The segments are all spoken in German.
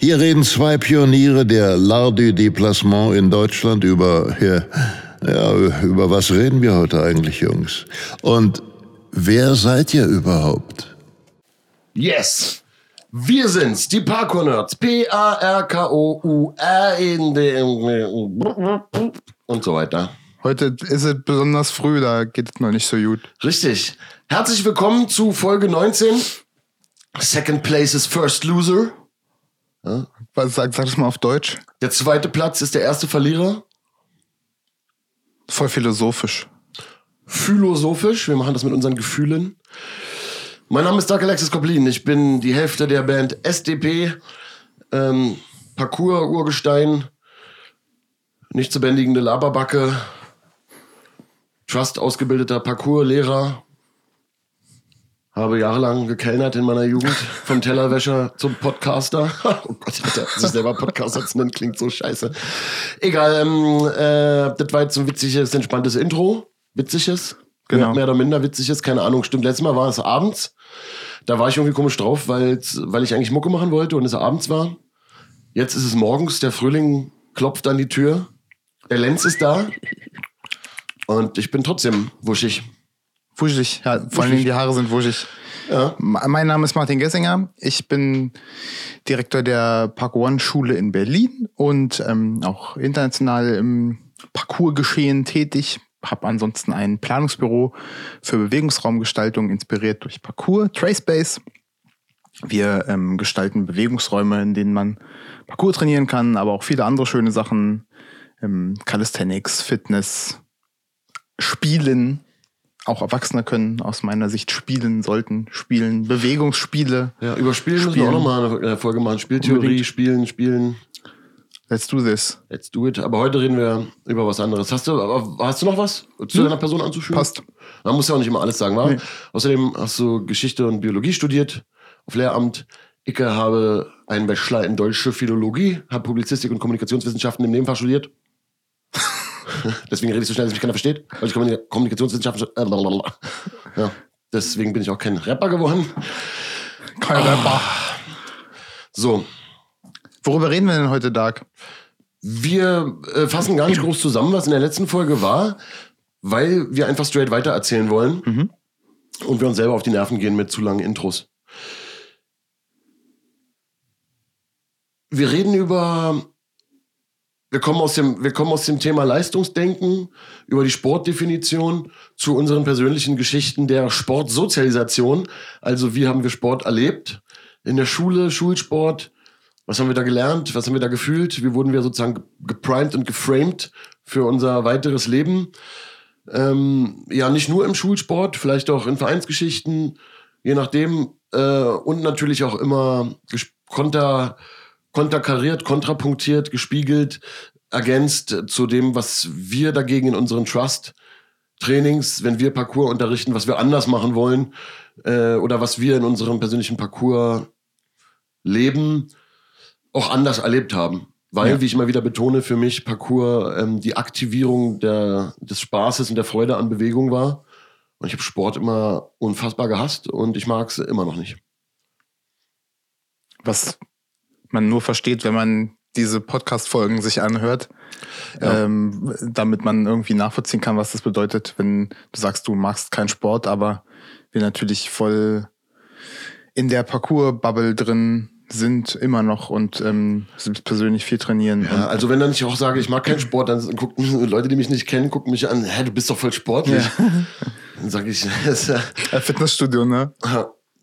Hier reden zwei Pioniere der L'Art du Déplacement in Deutschland über, ja, ja, über was reden wir heute eigentlich, Jungs? Und wer seid ihr überhaupt? Yes! Wir sind's, die Parkour-Nerds. P-A-R-K-O-U-R in dem und so weiter. Heute ist es besonders früh, da geht es noch nicht so gut. Richtig. Herzlich willkommen zu Folge 19. Second place is first loser. Was, sag, sag das mal auf Deutsch. Der zweite Platz ist der erste Verlierer. Voll philosophisch. Philosophisch. Wir machen das mit unseren Gefühlen. Mein Name ist Dark Alexis Koplin. Ich bin die Hälfte der Band SDP. Ähm, Parcours, Urgestein, nicht zu bändigende Laberbacke, Trust ausgebildeter Parcours-Lehrer. Habe jahrelang gekellnert in meiner Jugend, vom Tellerwäscher zum Podcaster. oh Gott, Alter, sich selber Podcaster zu nennen, klingt so scheiße. Egal, ähm, äh, das war jetzt so ein witziges, entspanntes Intro. Witziges. Genau. Mehr oder minder witziges, keine Ahnung. Stimmt, letztes Mal war es abends. Da war ich irgendwie komisch drauf, weil, weil ich eigentlich Mucke machen wollte und es abends war. Jetzt ist es morgens, der Frühling klopft an die Tür. Der Lenz ist da. Und ich bin trotzdem wuschig. Wuschig. Ja, vor allen Dingen die Haare sind wuschig. Ja. Mein Name ist Martin Gessinger. Ich bin Direktor der Park One Schule in Berlin und ähm, auch international im Parcours-Geschehen tätig. Habe ansonsten ein Planungsbüro für Bewegungsraumgestaltung, inspiriert durch Parcours, Tracepace. Wir ähm, gestalten Bewegungsräume, in denen man Parcours trainieren kann, aber auch viele andere schöne Sachen. Ähm, Calisthenics, Fitness, Spielen. Auch Erwachsene können aus meiner Sicht spielen, sollten spielen. Bewegungsspiele. Ja, über Spielen müssen wir auch nochmal eine äh, Folge machen. Spieltheorie, Unbedingt. Spielen, Spielen. Let's do this. Let's do it. Aber heute reden wir über was anderes. Hast du, hast du noch was zu deiner Person anzufügen? Passt. Man muss ja auch nicht immer alles sagen, wa? Nee. Außerdem hast du Geschichte und Biologie studiert auf Lehramt. Ich habe einen Bachelor in Deutsche Philologie, habe Publizistik und Kommunikationswissenschaften im Nebenfach studiert. Deswegen rede ich so schnell, dass mich keiner versteht, weil ich Kommunik- Kommunikationswissenschaften. stu- äh. Ja, deswegen bin ich auch kein Rapper geworden. Kein Rapper. So, Worüber reden wir denn heute, Dark? Wir äh, fassen gar nicht groß zusammen, was in der letzten Folge war, weil wir einfach straight weiter erzählen wollen Mhm. und wir uns selber auf die Nerven gehen mit zu langen Intros. Wir reden über, wir kommen aus dem, wir kommen aus dem Thema Leistungsdenken, über die Sportdefinition zu unseren persönlichen Geschichten der Sportsozialisation. Also wie haben wir Sport erlebt? In der Schule, Schulsport, was haben wir da gelernt? Was haben wir da gefühlt? Wie wurden wir sozusagen ge- geprimed und geframed für unser weiteres Leben? Ähm, ja, nicht nur im Schulsport, vielleicht auch in Vereinsgeschichten, je nachdem. Äh, und natürlich auch immer konter, konterkariert, kontrapunktiert, gespiegelt, ergänzt zu dem, was wir dagegen in unseren Trust-Trainings, wenn wir Parcours unterrichten, was wir anders machen wollen äh, oder was wir in unserem persönlichen Parcours leben, auch anders erlebt haben. Weil, Ja. wie ich immer wieder betone, für mich Parcours ähm, die Aktivierung der, des Spaßes und der Freude an Bewegung war. Und ich habe Sport immer unfassbar gehasst und ich mag es immer noch nicht. Was man nur versteht, wenn man diese Podcast-Folgen sich anhört, Ja. ähm, damit man irgendwie nachvollziehen kann, was das bedeutet, wenn du sagst, du magst keinen Sport, aber wir natürlich voll in der Parcours-Bubble drin sind immer noch und ähm, selbst persönlich viel trainieren. Ja, also wenn dann ich auch sage, ich mag keinen Sport, dann gucken Leute, die mich nicht kennen, gucken mich an, hä, du bist doch voll sportlich. Dann sage ich, das ist ja, Fitnessstudio, ne?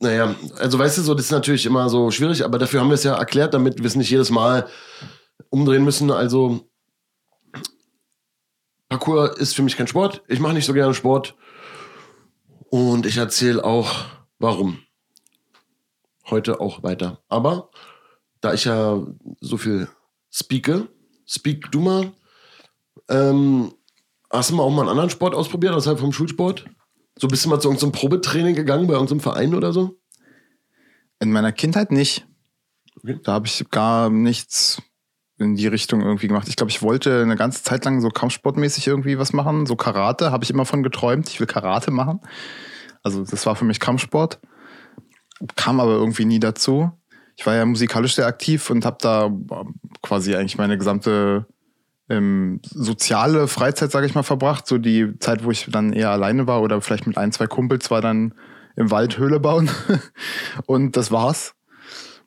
Ja, Naja, also weißt du, so, das ist natürlich immer so schwierig, aber dafür haben wir es ja erklärt, damit wir es nicht jedes Mal umdrehen müssen. Also, Parkour ist für mich kein Sport. Ich mache nicht so gerne Sport. Und ich erzähle auch, warum. heute auch weiter. Aber da ich ja so viel speake, speak du mal. Ähm, hast du mal auch mal einen anderen Sport ausprobiert, außerhalb vom Schulsport? So bist du mal zu irgendeinem Probetraining gegangen bei irgendeinem Verein oder so? In meiner Kindheit nicht. Okay. Da habe ich gar nichts in die Richtung irgendwie gemacht. Ich glaube, ich wollte eine ganze Zeit lang so kampfsportmäßig irgendwie was machen. So Karate habe ich immer von geträumt. Ich will Karate machen. Also das war für mich Kampfsport. Kam aber irgendwie nie dazu. Ich war ja musikalisch sehr aktiv und habe da quasi eigentlich meine gesamte ähm, soziale Freizeit, sage ich mal, verbracht. So die Zeit, wo ich dann eher alleine war oder vielleicht mit ein, zwei Kumpels war dann im Wald Höhle bauen. und das war's.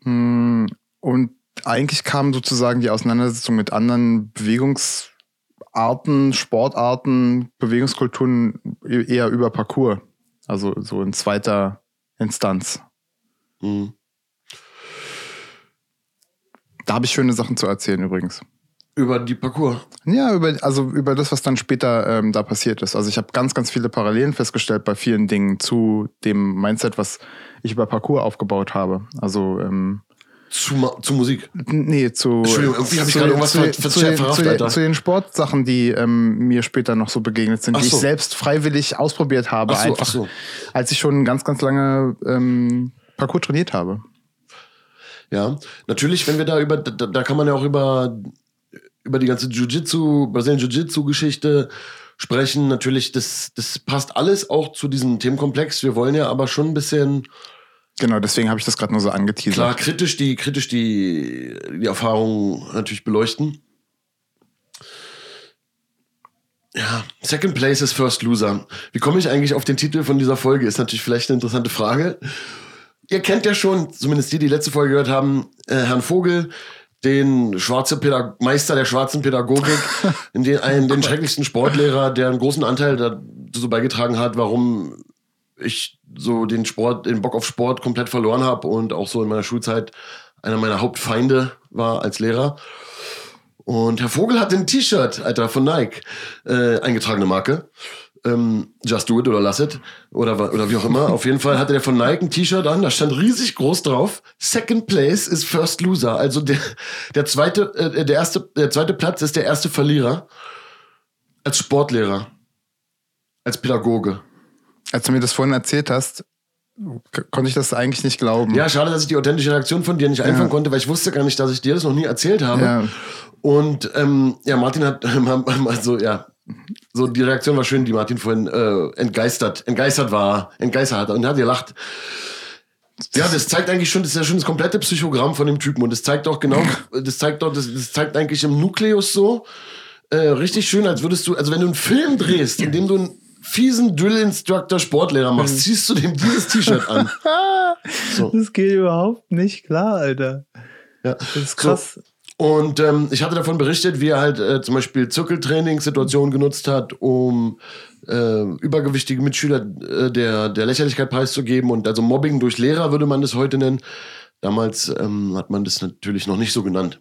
Mm, Und eigentlich kam sozusagen die Auseinandersetzung mit anderen Bewegungsarten, Sportarten, Bewegungskulturen e- eher über Parcours. Also so in zweiter Instanz. Mhm. Da habe ich schöne Sachen zu erzählen übrigens. Über die Parcours. Ja, über, also über das, was dann später ähm, da passiert ist. Also ich habe ganz, ganz viele Parallelen festgestellt bei vielen Dingen zu dem Mindset, was ich über Parcours aufgebaut habe. Also ähm, Zu, zu Musik. Nee, zu. Entschuldigung, irgendwie hab ich gerade irgendwas zu, ver- zu, verrafft, zu, Alter. zu den Sportsachen, die ähm, mir später noch so begegnet sind, Ach die so. ich selbst freiwillig ausprobiert habe, so, einfach, ach so. als ich schon ganz, ganz lange ähm, Parcours trainiert habe. Ja, natürlich, wenn wir da über, da, da kann man ja auch über, über die ganze Jiu-Jitsu, Brazilian Jiu-Jitsu-Geschichte sprechen. Natürlich, das, das passt alles auch zu diesem Themenkomplex. Wir wollen ja aber schon ein bisschen, Genau, deswegen habe ich das gerade nur so klar, angeteasert. kritisch die, kritisch die, die Erfahrung natürlich beleuchten. Ja, Second Place is First Loser. Wie komme ich eigentlich auf den Titel von dieser Folge? Ist natürlich vielleicht eine interessante Frage. Ihr kennt ja schon, zumindest die, die letzte Folge gehört haben, äh, Herrn Vogel, den schwarze Pädag Meister der schwarzen Pädagogik, in den, einen, den schrecklichsten Sportlehrer, der einen großen Anteil dazu beigetragen hat, warum ich so den Sport, den Bock auf Sport komplett verloren habe und auch so in meiner Schulzeit einer meiner Hauptfeinde war als Lehrer. Und Herr Vogel hat ein T-Shirt, Alter, von Nike, äh, eingetragene Marke. Ähm, Just Do It oder Lass It oder, oder wie auch immer. Auf jeden Fall hatte der von Nike ein T-Shirt an, da stand riesig groß drauf, Second Place is First Loser. Also der, der, zweite, äh, der, erste, der zweite Platz ist der erste Verlierer als Sportlehrer, als Pädagoge. Als du mir das vorhin erzählt hast, konnte ich das eigentlich nicht glauben. Ja, schade, dass ich die authentische Reaktion von dir nicht einfangen konnte, weil ich wusste gar nicht, dass ich dir das noch nie erzählt habe. Ja. Und ähm, ja, Martin hat also ja, so die Reaktion war schön, die Martin vorhin äh, entgeistert, entgeistert war, entgeistert hat und hat gelacht. Ja, das zeigt eigentlich schon, das ist ja schon das komplette Psychogramm von dem Typen und das zeigt auch genau, das zeigt doch, das, das zeigt eigentlich im Nukleus so äh, richtig schön, als würdest du, also wenn du einen Film drehst, in dem du einen fiesen Drill-Instructor Sportlehrer machst, ziehst du dem dieses T-Shirt an. So. Das geht überhaupt nicht klar, Alter. Ja. Das ist krass. Und ähm, ich hatte davon berichtet, wie er halt äh, zum Beispiel Zirkeltraining-Situationen genutzt hat, um äh, übergewichtige Mitschüler äh, der, der Lächerlichkeit preiszugeben. Und also Mobbing durch Lehrer würde man das heute nennen. Damals ähm, hat man das natürlich noch nicht so genannt.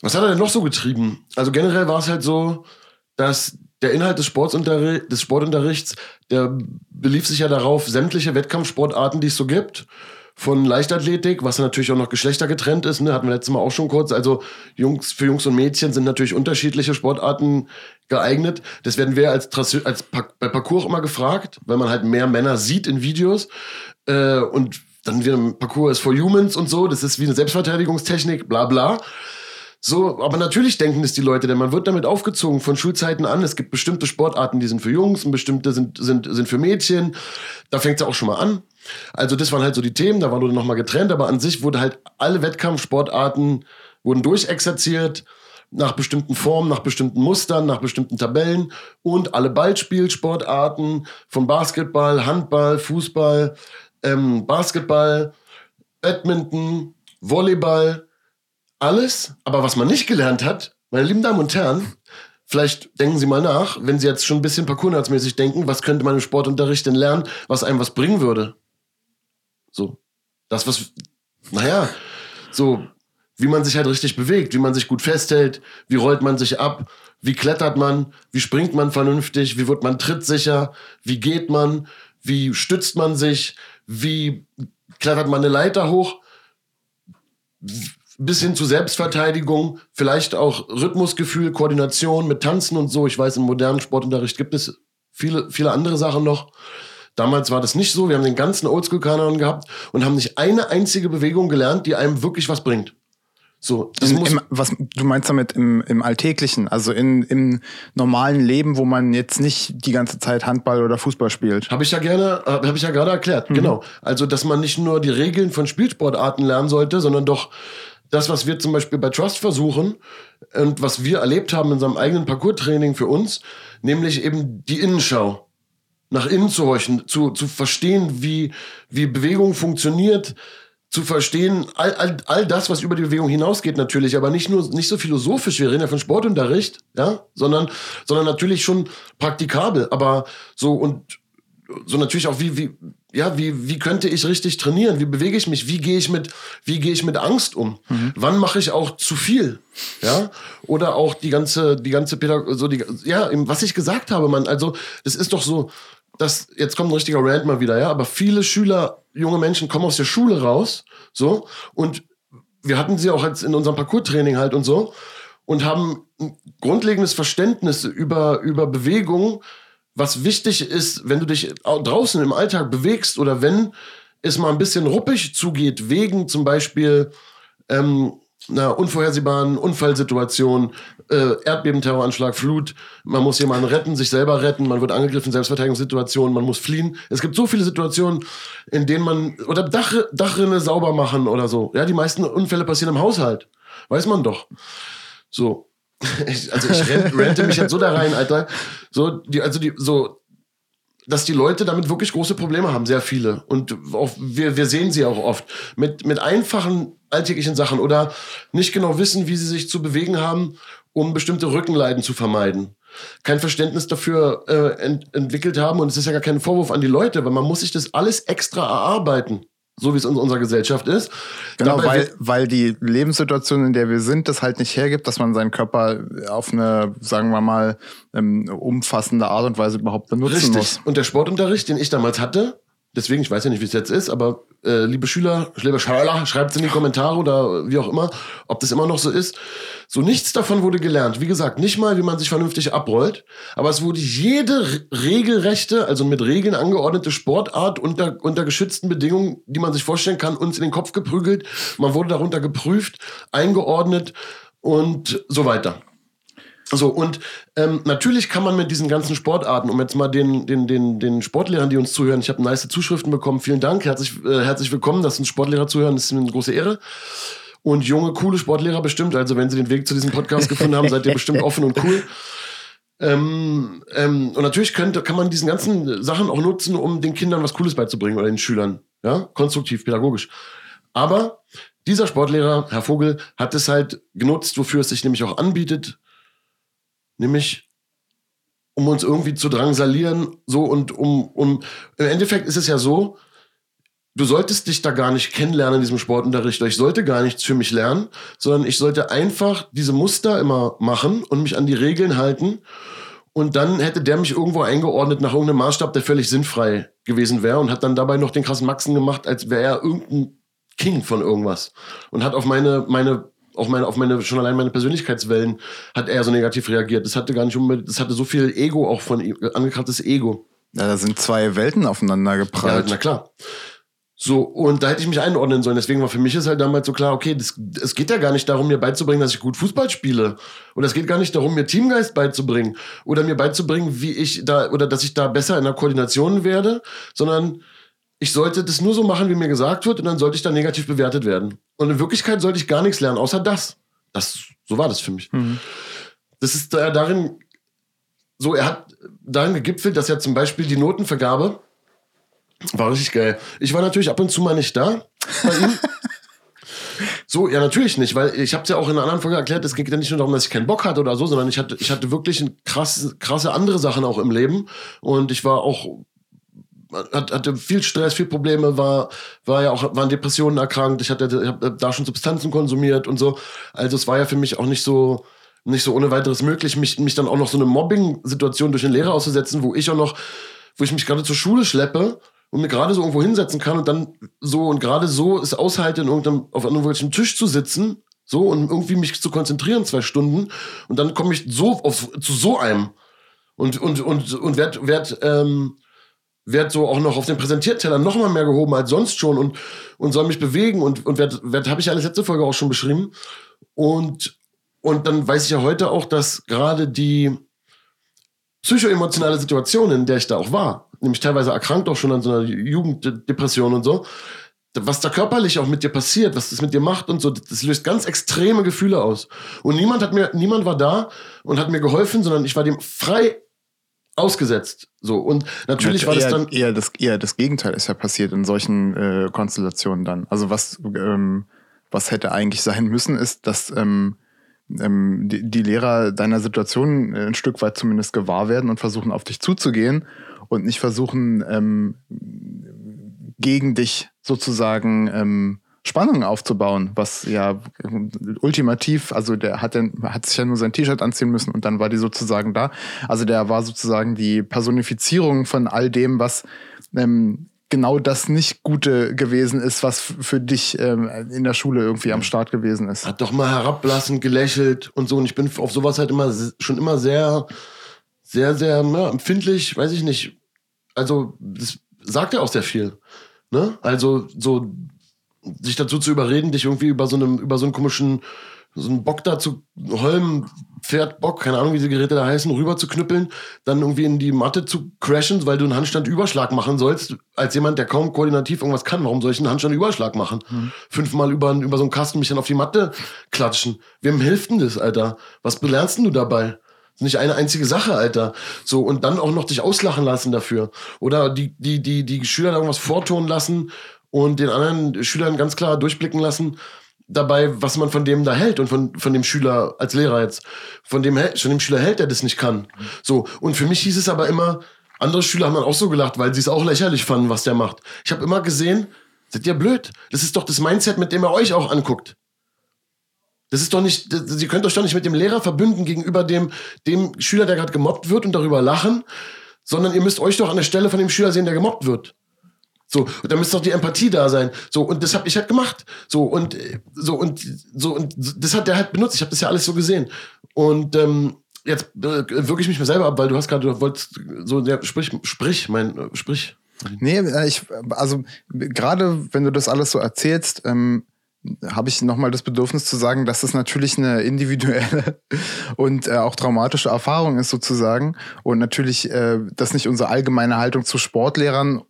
Was hat er denn noch so getrieben? Also generell war es halt so, dass der Inhalt des, des Sportunterrichts, der belief sich ja darauf, sämtliche Wettkampfsportarten, die es so gibt, von Leichtathletik, was natürlich auch noch geschlechtergetrennt ist, ne, hatten wir letztes Mal auch schon kurz. Also Jungs, für Jungs und Mädchen sind natürlich unterschiedliche Sportarten geeignet. Das werden wir als, als bei Parcours immer gefragt, weil man halt mehr Männer sieht in Videos. Äh, und dann wieder Parcours ist for Humans und so, das ist wie eine Selbstverteidigungstechnik, bla bla. So, aber natürlich denken es die Leute, denn man wird damit aufgezogen von Schulzeiten an. Es gibt bestimmte Sportarten, die sind für Jungs und bestimmte sind, sind, sind für Mädchen. Da fängt es auch schon mal an. Also das waren halt so die Themen, da wurde nochmal getrennt, aber an sich wurde halt alle Wettkampfsportarten wurden durchexerziert nach bestimmten Formen, nach bestimmten Mustern, nach bestimmten Tabellen und alle Ballspielsportarten von Basketball, Handball, Fußball, ähm, Basketball, Badminton, Volleyball, alles. Aber was man nicht gelernt hat, meine lieben Damen und Herren, vielleicht denken Sie mal nach, wenn Sie jetzt schon ein bisschen parkournerdsmäßig denken, was könnte man im Sportunterricht denn lernen, was einem was bringen würde? So. Das, was, naja, so, wie man sich halt richtig bewegt, wie man sich gut festhält, wie rollt man sich ab, wie klettert man, wie springt man vernünftig, wie wird man trittsicher, wie geht man, wie stützt man sich, wie klettert man eine Leiter hoch, bis hin zu Selbstverteidigung, vielleicht auch Rhythmusgefühl, Koordination mit Tanzen und so. Ich weiß, im modernen Sportunterricht gibt es viele, viele andere Sachen noch. Damals war das nicht so. Wir haben den ganzen Oldschool-Kanon gehabt und haben nicht eine einzige Bewegung gelernt, die einem wirklich was bringt. So, das In, im, was du meinst damit im, im Alltäglichen, also in, im normalen Leben, wo man jetzt nicht die ganze Zeit Handball oder Fußball spielt. Habe ich ja gerne, äh, habe ich ja gerade erklärt. Genau. Also, dass man nicht nur die Regeln von Spielsportarten lernen sollte, sondern doch das, was wir zum Beispiel bei Trust versuchen und was wir erlebt haben in unserem eigenen Parcours-Training für uns, nämlich eben die Innenschau. Nach innen zu horchen, zu, zu verstehen, wie, wie Bewegung funktioniert, zu verstehen, all, all, all das, was über die Bewegung hinausgeht natürlich, aber nicht nur nicht so philosophisch, wir reden ja von Sportunterricht, ja, sondern, sondern natürlich schon praktikabel, aber so und so natürlich auch wie, wie, ja, wie, wie könnte ich richtig trainieren? Wie bewege ich mich? Wie gehe ich mit, wie gehe ich mit Angst um? Wann mache ich auch zu viel? Ja? Oder auch die ganze, die ganze Pädag so die, ja, was ich gesagt habe, man, also, das ist doch so, das, jetzt kommt ein richtiger Rant mal wieder, ja, aber viele Schüler, junge Menschen kommen aus der Schule raus, so, und wir hatten sie auch als in unserem Parcours-Training halt und so, und haben ein grundlegendes Verständnis über, über Bewegung, was wichtig ist, wenn du dich au- draußen im Alltag bewegst oder wenn es mal ein bisschen ruppig zugeht, wegen zum Beispiel ähm, einer unvorhersehbaren Unfallsituation, äh, Erdbebenterroranschlag, Flut, man muss jemanden retten, sich selber retten, man wird angegriffen, Selbstverteidigungssituation, man muss fliehen. Es gibt so viele Situationen, in denen man, oder Dach, Dachrinne sauber machen oder so. Ja, die meisten Unfälle passieren im Haushalt. Weiß man doch. So. Ich, also ich rent, rente mich jetzt so da rein, Alter. So, die, also die, so, dass die Leute damit wirklich große Probleme haben, sehr viele. Und auch, wir, wir sehen sie auch oft. Mit, mit einfachen alltäglichen Sachen oder nicht genau wissen, wie sie sich zu bewegen haben, um bestimmte Rückenleiden zu vermeiden. Kein Verständnis dafür äh, ent, entwickelt haben. Und es ist ja gar kein Vorwurf an die Leute, weil man muss sich das alles extra erarbeiten. So wie es in unserer Gesellschaft ist. Genau, Dabei weil, weil die Lebenssituation, in der wir sind, das halt nicht hergibt, dass man seinen Körper auf eine, sagen wir mal, ähm, umfassende Art und Weise überhaupt benutzen Richtig. muss. Und der Sportunterricht, den ich damals hatte, deswegen, ich weiß ja nicht, wie es jetzt ist, aber äh, liebe Schüler, liebe Schüler, schreibt es in die Kommentare oder wie auch immer, ob das immer noch so ist. So nichts davon wurde gelernt. Wie gesagt, nicht mal, wie man sich vernünftig abrollt, aber es wurde jede re- regelrechte, also mit Regeln angeordnete Sportart unter, unter geschützten Bedingungen, die man sich vorstellen kann, uns in den Kopf geprügelt. Man wurde darunter geprüft, eingeordnet und so weiter. So, und ähm, natürlich kann man mit diesen ganzen Sportarten, um jetzt mal den, den, den, den Sportlehrern, die uns zuhören, ich habe nice Zuschriften bekommen, vielen Dank, herzlich, äh, herzlich willkommen, dass uns Sportlehrer zuhören, das ist eine große Ehre. Und junge, coole Sportlehrer bestimmt, also wenn sie den Weg zu diesem Podcast gefunden haben, seid ihr bestimmt offen und cool. Ähm, ähm, und natürlich könnte, kann man diesen ganzen Sachen auch nutzen, um den Kindern was Cooles beizubringen oder den Schülern. Ja, konstruktiv, pädagogisch. Aber dieser Sportlehrer, Herr Vogel, hat es halt genutzt, wofür es sich nämlich auch anbietet, nämlich um uns irgendwie zu drangsalieren, so und um, um, im Endeffekt ist es ja so, du solltest dich da gar nicht kennenlernen in diesem Sportunterricht, ich sollte gar nichts für mich lernen, sondern ich sollte einfach diese Muster immer machen und mich an die Regeln halten. Und dann hätte der mich irgendwo eingeordnet nach irgendeinem Maßstab, der völlig sinnfrei gewesen wäre und hat dann dabei noch den krassen Maxen gemacht, als wäre er irgendein King von irgendwas. Und hat auf meine, meine, auf meine, auf meine, schon allein meine Persönlichkeitswellen hat er so negativ reagiert. Das hatte gar nicht unbedingt, das hatte so viel Ego auch von ihm, angekratztes Ego. Ja, da sind zwei Welten aufeinander Ja, geprallt. na klar. So, und da hätte ich mich einordnen sollen. Deswegen war für mich ist halt damals so klar, okay, das, es geht ja gar nicht darum, mir beizubringen, dass ich gut Fußball spiele. Oder es geht gar nicht darum, mir Teamgeist beizubringen. Oder mir beizubringen, wie ich da, oder dass ich da besser in der Koordination werde, sondern ich sollte das nur so machen, wie mir gesagt wird, und dann sollte ich da negativ bewertet werden. Und in Wirklichkeit sollte ich gar nichts lernen, außer das. Das, so war das für mich. Das ist da darin, so, er hat darin gegipfelt, dass er zum Beispiel die Notenvergabe war richtig geil. Ich war natürlich ab und zu mal nicht da bei ihm. So, ja, natürlich nicht, weil ich habe es ja auch in einer anderen Folge erklärt, es ging ja nicht nur darum, dass ich keinen Bock hatte oder so, sondern ich hatte, ich hatte wirklich krass, krasse andere Sachen auch im Leben. Und ich war auch, hat- hatte viel Stress, viel Probleme, war, war ja auch, waren Depressionen erkrankt, ich hatte, ich hab da schon Substanzen konsumiert und so. Also es war ja für mich auch nicht so, nicht so ohne weiteres möglich, mich, mich dann auch noch so eine Mobbing-Situation durch den Lehrer auszusetzen, wo ich auch noch, wo ich mich gerade zur Schule schleppe und mir gerade so irgendwo hinsetzen kann und dann so und gerade so es aushalte, in irgendeinem, auf irgendwelchem Tisch zu sitzen, so und irgendwie mich zu konzentrieren zwei Stunden und dann komme ich so auf, zu so einem und und und und werd werd ähm, werd so auch noch auf den Präsentierteller noch mal mehr gehoben als sonst schon und und soll mich bewegen und und werd, werd habe ich alles letzte Folge auch schon beschrieben und und dann weiß ich ja heute auch, dass gerade die psychoemotionale Situation, in der ich da auch war, nämlich teilweise erkrankt auch schon an so einer Jugenddepression und so, was da körperlich auch mit dir passiert, was das mit dir macht und so, das löst ganz extreme Gefühle aus. Und niemand hat mir, niemand war da und hat mir geholfen, sondern ich war dem frei ausgesetzt. So und natürlich ja, war das dann eher das eher das Gegenteil ist ja passiert in solchen äh, Konstellationen dann. Also was ähm, was hätte eigentlich sein müssen, ist, dass ähm, ähm, die, die Lehrer deiner Situation ein Stück weit zumindest gewahr werden und versuchen auf dich zuzugehen und nicht versuchen ähm, gegen dich sozusagen ähm, Spannung aufzubauen, was ja ultimativ, also der hat, den, hat sich ja nur sein T-Shirt anziehen müssen und dann war die sozusagen da. Also der war sozusagen die Personifizierung von all dem, was ähm, genau das nicht Gute gewesen ist, was für dich ähm, in der Schule irgendwie am Start gewesen ist. Hat doch mal herablassend gelächelt und so. Und ich bin auf sowas halt immer schon immer sehr, sehr, sehr ja, empfindlich, weiß ich nicht. Also, das sagt ja auch sehr viel. Ne? Also, so sich dazu zu überreden, dich irgendwie über so einem, über so einen komischen, so einen Bock da zu Holm, Pferd, Bock, keine Ahnung, wie die Geräte da heißen, rüber zu knüppeln, dann irgendwie in die Matte zu crashen, weil du einen Handstandüberschlag machen sollst, als jemand, der kaum koordinativ irgendwas kann. Warum soll ich einen Handstandüberschlag machen? Mhm. Fünfmal über, über so einen Kasten mich dann auf die Matte klatschen. Wem hilft denn das, Alter? Was belernst denn du dabei? nicht eine einzige Sache, Alter. So, und dann auch noch dich auslachen lassen dafür. Oder die, die, die, die Schüler da irgendwas vortun lassen, und den anderen Schülern ganz klar durchblicken lassen, dabei, was man von dem da hält und von, von dem Schüler als Lehrer jetzt, von dem, von dem Schüler hält, der das nicht kann. So. Und für mich hieß es aber immer, andere Schüler haben dann auch so gelacht, weil sie es auch lächerlich fanden, was der macht. Ich habe immer gesehen, seid ihr blöd? Das ist doch das Mindset, mit dem er euch auch anguckt. Das ist doch nicht, Sie könnt euch doch nicht mit dem Lehrer verbünden gegenüber dem, dem Schüler, der gerade gemobbt wird und darüber lachen, sondern ihr müsst euch doch an der Stelle von dem Schüler sehen, der gemobbt wird. So, und da müsste doch die Empathie da sein. So, und das habe ich halt gemacht. So, und so, und so, und das hat der halt benutzt. Ich habe das ja alles so gesehen. Und ähm, jetzt äh, wirke ich mich mir selber ab, weil du hast gerade, du wolltest so, ja, sprich, sprich, mein, äh, sprich. Nee, äh, ich, also gerade wenn du das alles so erzählst, ähm, habe ich nochmal das Bedürfnis zu sagen, dass es natürlich eine individuelle und äh, auch traumatische Erfahrung ist sozusagen und natürlich äh, das nicht unsere allgemeine Haltung zu Sportlehrern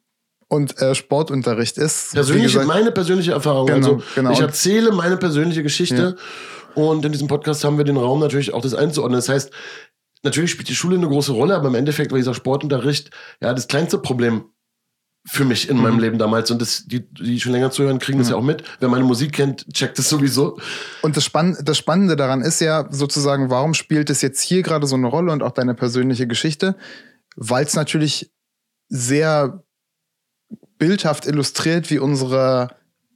und äh, Sportunterricht ist. Persönliche, gesagt, meine persönliche Erfahrung. Genau, also genau. ich erzähle meine persönliche Geschichte ja. und in diesem Podcast haben wir den Raum natürlich auch das einzuordnen. Das heißt, natürlich spielt die Schule eine große Rolle, aber im Endeffekt war dieser Sportunterricht ja das kleinste Problem für mich in mhm. meinem Leben damals. Und das, die, die schon länger zuhören, kriegen das ja auch mit. Wer meine Musik kennt, checkt das sowieso. Und das, Spann das Spannende daran ist ja sozusagen, warum spielt es jetzt hier gerade so eine Rolle und auch deine persönliche Geschichte? Weil es natürlich sehr bildhaft illustriert, wie unsere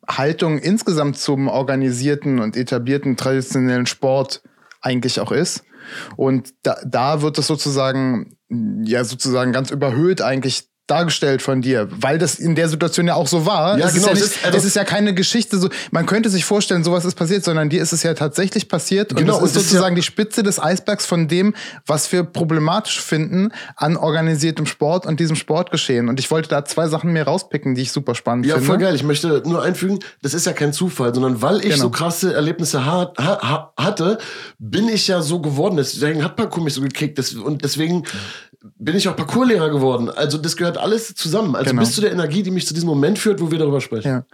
Haltung insgesamt zum organisierten und etablierten traditionellen Sport eigentlich auch ist. Und da, da wird es sozusagen, ja, sozusagen ganz überhöht eigentlich dargestellt von dir, weil das in der Situation ja auch so war. Ja, es genau. Ist ja nicht, also es ist ja keine Geschichte, so, man könnte sich vorstellen, sowas ist passiert, sondern dir ist es ja tatsächlich passiert. Genau, und das ist sozusagen ja die Spitze des Eisbergs von dem, was wir problematisch finden an organisiertem Sport und diesem Sportgeschehen. Und ich wollte da zwei Sachen mehr rauspicken, die ich super spannend ja, finde. Ja, voll geil. Ich möchte nur einfügen, das ist ja kein Zufall, sondern weil ich genau. so krasse Erlebnisse ha ha hatte, bin ich ja so geworden. Deswegen hat Parkour mich so gekickt. Und deswegen bin ich auch Parkourlehrer geworden. Also das gehört alles zusammen. Also genau. bis zu der Energie, die mich zu diesem Moment führt, wo wir darüber sprechen. Ja.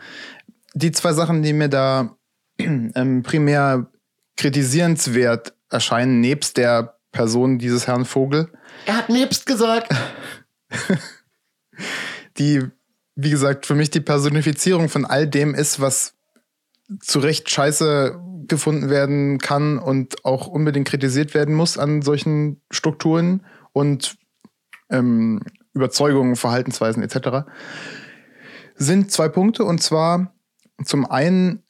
Die zwei Sachen, die mir da ähm, primär kritisierenswert erscheinen, nebst der Person dieses Herrn Vogel. Er hat nebst gesagt. die, wie gesagt, für mich die Personifizierung von all dem ist, was zu Recht scheiße gefunden werden kann und auch unbedingt kritisiert werden muss an solchen Strukturen und ähm, Überzeugungen, Verhaltensweisen etc. sind zwei Punkte. Und zwar zum einen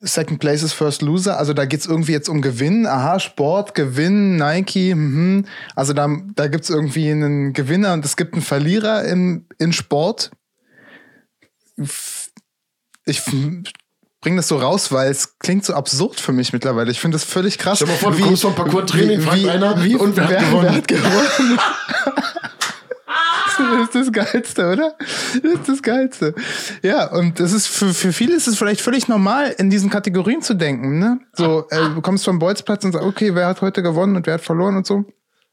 Second Place is First Loser. Also da geht's irgendwie jetzt um Gewinn. Aha, Sport, Gewinn, Nike. Mhm. Also da, da gibt's irgendwie einen Gewinner und es gibt einen Verlierer im, in Sport. Ich bringe das so raus, weil es klingt so absurd für mich mittlerweile. Ich finde das völlig krass. Stell mal vor, du kommst vom Parcours-Training, fragt einer wie, und wer, wer, hat gewonnen? wer hat gewonnen? Das ist das Geilste, oder? Das ist das Geilste. Ja, und das ist für, für viele ist es vielleicht völlig normal, in diesen Kategorien zu denken. Ne? So, äh, du kommst vom Bolzplatz und sagst, okay, wer hat heute gewonnen und wer hat verloren und so.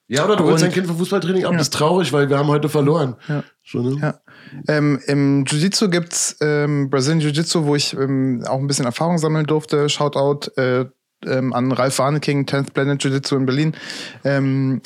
Ja, oder du holst dein Kind vom Fußballtraining ab, das ist traurig, weil wir haben heute verloren. Ja. So, ne? Ja. Ähm, Im Jiu-Jitsu gibt's ähm, Brazilian Jiu-Jitsu, wo ich ähm, auch ein bisschen Erfahrung sammeln durfte. Shoutout äh, ähm, an Ralf Warneking, 10th Planet Jiu-Jitsu in Berlin. Ähm,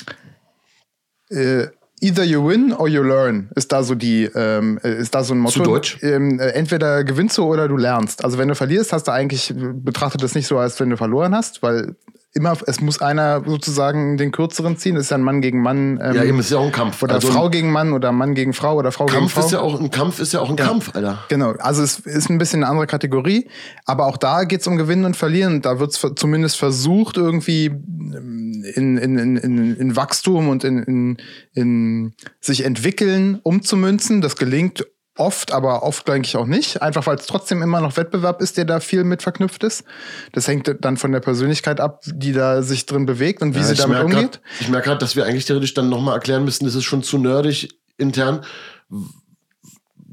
äh, Either you win or you learn ist da so die ähm, äh, ist da so ein Motto. Zu Deutsch? Ähm, äh, entweder gewinnst du oder du lernst. Also wenn du verlierst, hast du eigentlich betrachtet das nicht so, als wenn du verloren hast, weil immer es muss einer sozusagen den kürzeren ziehen. Das ist ja ein Mann gegen Mann. Ähm, Ja, eben ist ja auch ein Kampf. oder Also Frau gegen Mann oder Mann gegen Frau oder Frau gegen Kampf Frau. ist ja auch ein Kampf ist ja auch ein Kampf, Alter. Genau, also es ist ein bisschen eine andere Kategorie, aber auch da geht es um Gewinnen und Verlieren. Da wird es zumindest versucht, irgendwie ähm, in, in, in, in, in Wachstum und in, in, in sich entwickeln umzumünzen. Das gelingt oft, aber oft denke ich auch nicht. Einfach weil es trotzdem immer noch Wettbewerb ist, der da viel mit verknüpft ist. Das hängt dann von der Persönlichkeit ab, die da sich drin bewegt und wie Ja, sie damit umgeht. grad- ich merke gerade, dass wir eigentlich theoretisch dann nochmal erklären müssen, das ist schon zu nerdig intern,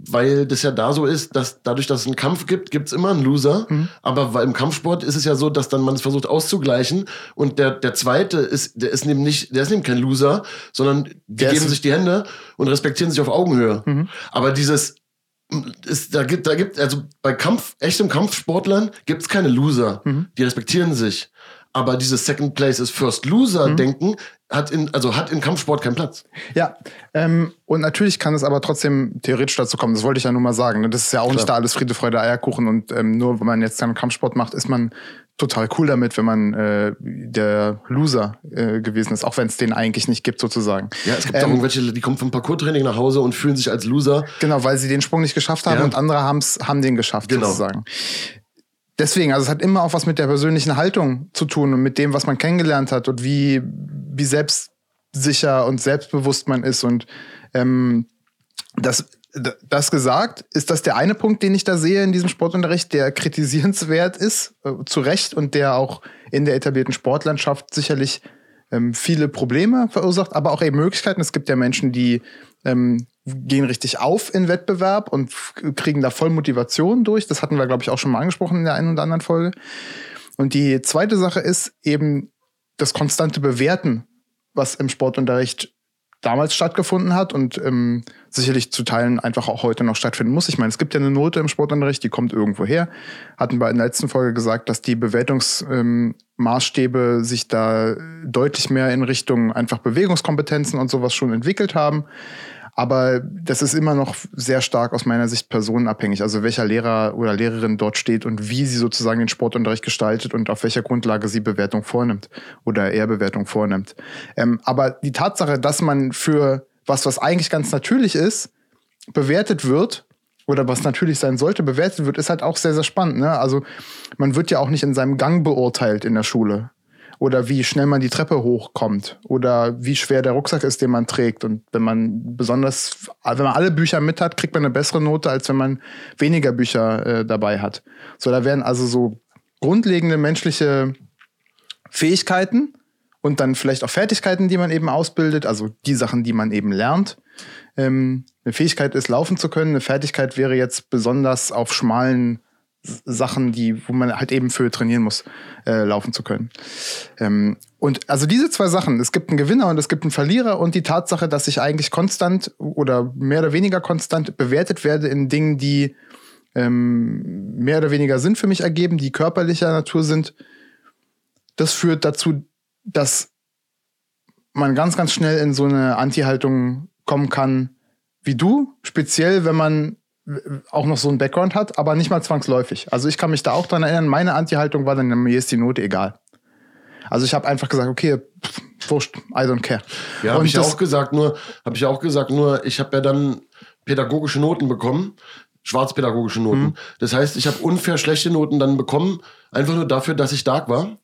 weil das ja da so ist, dass dadurch, dass es einen Kampf gibt, gibt's immer einen Loser. Mhm. Aber im Kampfsport ist es ja so, dass dann man es versucht auszugleichen und der, der zweite ist, der ist eben nicht, der ist eben kein Loser, sondern die Der geben sich die Hände und respektieren sich auf Augenhöhe. Mhm. Aber dieses ist, da gibt, da gibt, also bei Kampf, echtem Kampfsportlern gibt's keine Loser. Mhm. Die respektieren sich. Aber dieses Second Place is First Loser Mhm. Denken hat in, also hat in Kampfsport keinen Platz. Ja, ähm, und natürlich kann es aber trotzdem theoretisch dazu kommen. Das wollte ich ja nur mal sagen. Ne? Das ist ja auch nicht da alles Friede, Freude, Eierkuchen. Und ähm, nur wenn man jetzt dann Kampfsport macht, ist man total cool damit, wenn man äh, der Loser äh, gewesen ist, auch wenn es den eigentlich nicht gibt sozusagen. Ja, es gibt auch Ähm, irgendwelche, die kommen vom Parkour-Training nach Hause und fühlen sich als Loser. Genau, weil sie den Sprung nicht geschafft haben Ja. und andere haben's, haben den geschafft, Genau. sozusagen. Deswegen, also es hat immer auch was mit der persönlichen Haltung zu tun und mit dem, was man kennengelernt hat und wie, wie selbstsicher und selbstbewusst man ist. Und ähm, das, das gesagt, ist das der eine Punkt, den ich da sehe in diesem Sportunterricht, der kritisierenswert ist, äh, zu Recht, und der auch in der etablierten Sportlandschaft sicherlich ähm, viele Probleme verursacht, aber auch eben Möglichkeiten. Es gibt ja Menschen, die ähm, gehen richtig auf in Wettbewerb und kriegen da voll Motivation durch. Das hatten wir, glaube ich, auch schon mal angesprochen in der einen oder anderen Folge. Und die zweite Sache ist eben das konstante Bewerten, was im Sportunterricht damals stattgefunden hat und ähm, sicherlich zu Teilen einfach auch heute noch stattfinden muss. Ich meine, es gibt ja eine Note im Sportunterricht, die kommt irgendwo her. Hatten wir in der letzten Folge gesagt, dass die Bewertungsmaßstäbe ähm, sich da deutlich mehr in Richtung einfach Bewegungskompetenzen und sowas schon entwickelt haben. Aber das ist immer noch sehr stark aus meiner Sicht personenabhängig. Also welcher Lehrer oder Lehrerin dort steht und wie sie sozusagen den Sportunterricht gestaltet und auf welcher Grundlage sie Bewertung vornimmt oder er Bewertung vornimmt. Ähm, aber die Tatsache, dass man für was, was eigentlich ganz natürlich ist, bewertet wird oder was natürlich sein sollte, bewertet wird, ist halt auch sehr, sehr spannend. Ne? Also man wird ja auch nicht in seinem Gang beurteilt in der Schule. Oder wie schnell man die Treppe hochkommt. Oder wie schwer der Rucksack ist, den man trägt. Und wenn man besonders, wenn man alle Bücher mit hat, kriegt man eine bessere Note, als wenn man weniger Bücher äh, dabei hat. So, da werden also so grundlegende menschliche Fähigkeiten und dann vielleicht auch Fertigkeiten, die man eben ausbildet, also die Sachen, die man eben lernt. Ähm, eine Fähigkeit ist, laufen zu können. Eine Fertigkeit wäre jetzt besonders auf schmalen Sachen, die, wo man halt eben für trainieren muss, äh, laufen zu können. Ähm, und also diese zwei Sachen, es gibt einen Gewinner und es gibt einen Verlierer und die Tatsache, dass ich eigentlich konstant oder mehr oder weniger konstant bewertet werde in Dingen, die ähm, mehr oder weniger Sinn für mich ergeben, die körperlicher Natur sind, das führt dazu, dass man ganz, ganz schnell in so eine Anti-Haltung kommen kann, wie du, speziell wenn man auch noch so einen Background hat, aber nicht mal zwangsläufig. Also ich kann mich da auch dran erinnern, meine Anti-Haltung war dann, mir ist die Note egal. Also ich habe einfach gesagt, okay, pff, wurscht, I don't care. Ja, habe ich auch gesagt, nur, habe ich auch gesagt, nur, ich habe ja dann pädagogische Noten bekommen, schwarzpädagogische Noten. Mhm. Das heißt, ich habe unfair schlechte Noten dann bekommen, einfach nur dafür, dass ich stark war.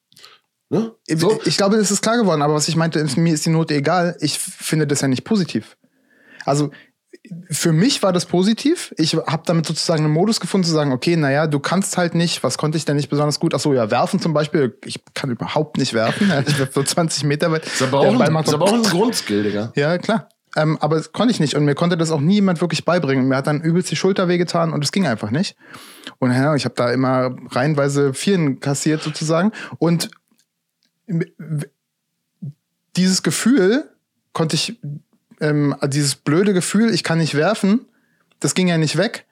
Ne? So? Ich glaube, das ist klar geworden, aber was ich meinte, mir ist die Note egal. Ich finde das ja nicht positiv. Also für mich war das positiv. Ich habe damit sozusagen einen Modus gefunden zu sagen, okay, naja, du kannst halt nicht, was konnte ich denn nicht besonders gut? Ach so, ja, werfen zum Beispiel. Ich kann überhaupt nicht werfen. Ich werfe so 20 Meter weit. Ist aber auch, ein, ist aber auch ein Grundskill, Digga. Ja, klar. Ähm, aber das konnte ich nicht und mir konnte das auch nie jemand wirklich beibringen. Mir hat dann übelst die Schulter wehgetan und es ging einfach nicht. Und ja, ich habe da immer reihenweise Vieren kassiert sozusagen. Und dieses Gefühl konnte ich, ähm, dieses blöde Gefühl, ich kann nicht werfen, das ging ja nicht weg.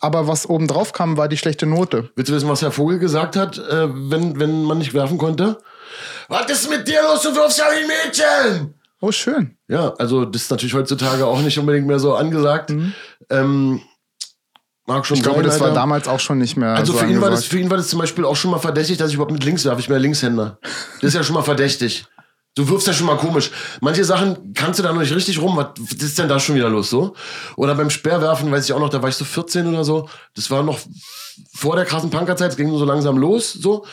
Aber was oben drauf kam, war die schlechte Note. Willst du wissen, was Herr Vogel gesagt hat, äh, wenn, wenn man nicht werfen konnte? Was ist mit dir los? Du wirfst ja wie ein Mädchen! Oh, schön. Ja, also das ist natürlich heutzutage auch nicht unbedingt mehr so angesagt. Ähm, mag schon Mhm. Ich glaube, sein, das war Alter. damals auch schon nicht mehr. Also so für ihn, war das, für ihn war das zum Beispiel auch schon mal verdächtig, dass ich überhaupt mit links werfe. Ich bin ja Linkshänder. Das ist ja schon mal verdächtig. Du wirfst ja schon mal komisch. Manche Sachen kannst du da noch nicht richtig rum. Was ist denn da schon wieder los so? Oder beim Speerwerfen, weiß ich auch noch, da war ich so 14 oder so. Das war noch vor der krassen Punkerzeit. Es ging nur so langsam los so.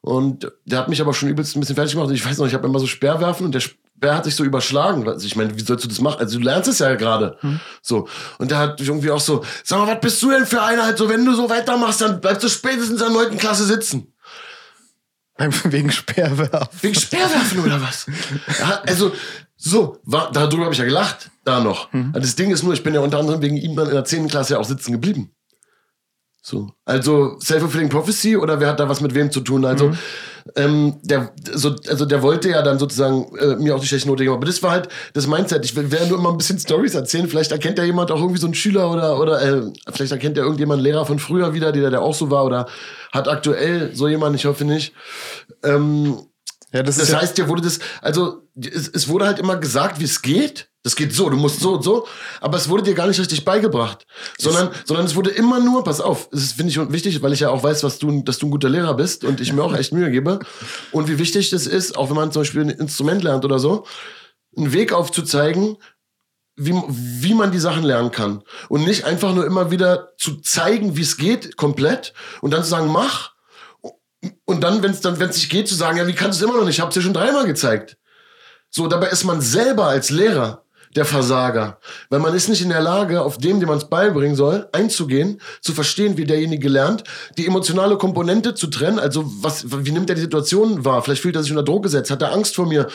Und der hat mich aber schon übelst ein bisschen fertig gemacht. Und ich weiß noch, ich habe immer so Speerwerfen und der Speer hat sich so überschlagen. Also ich meine, wie sollst du das machen? Also du lernst es ja gerade. So. Und der hat irgendwie auch so, sag mal, was bist du denn für einer? Halt so, wenn du so weitermachst, dann bleibst du spätestens in der 9. Klasse sitzen. Wegen Speerwerfen. Wegen Speerwerfen oder was? Ja, also, so, war, darüber habe ich ja gelacht, da noch. Das Ding ist nur, ich bin ja unter anderem wegen ihm dann in der 10. Klasse ja auch sitzen geblieben. So. Also, Self-Fulfilling Prophecy oder wer hat da was mit wem zu tun? Also, ähm, der, so, also der wollte ja dann sozusagen äh, mir auch die schlechte Note geben. Aber das war halt das Mindset. Ich will werde nur immer ein bisschen Stories erzählen. Vielleicht erkennt ja jemand auch irgendwie so einen Schüler oder, oder äh, vielleicht erkennt ja irgendjemand einen Lehrer von früher wieder, der, der auch so war oder hat aktuell so jemand, ich hoffe nicht. Ähm, Ja, das, das ist ja, heißt, dir wurde das, also es, es wurde halt immer gesagt, wie es geht. Das geht so, du musst so und so, aber es wurde dir gar nicht richtig beigebracht, sondern, sondern es wurde immer nur, pass auf, das finde ich wichtig, weil ich ja auch weiß, was du, dass du ein guter Lehrer bist und ich mir auch echt Mühe gebe. Und wie wichtig das ist, auch wenn man zum Beispiel ein Instrument lernt oder so, einen Weg aufzuzeigen, wie, wie man die Sachen lernen kann. Und nicht einfach nur immer wieder zu zeigen, wie es geht, komplett und dann zu sagen, mach und dann, wenn es dann, wenn es nicht geht, zu sagen, ja, wie kannst du es immer noch nicht? Ich habe es dir schon dreimal gezeigt. So, dabei ist man selber als Lehrer der Versager, weil man ist nicht in der Lage, auf dem, dem man es beibringen soll, einzugehen, zu verstehen, wie derjenige lernt, die emotionale Komponente zu trennen. Also was, wie nimmt er die Situation wahr? Vielleicht fühlt er sich unter Druck gesetzt, hat er Angst vor mir,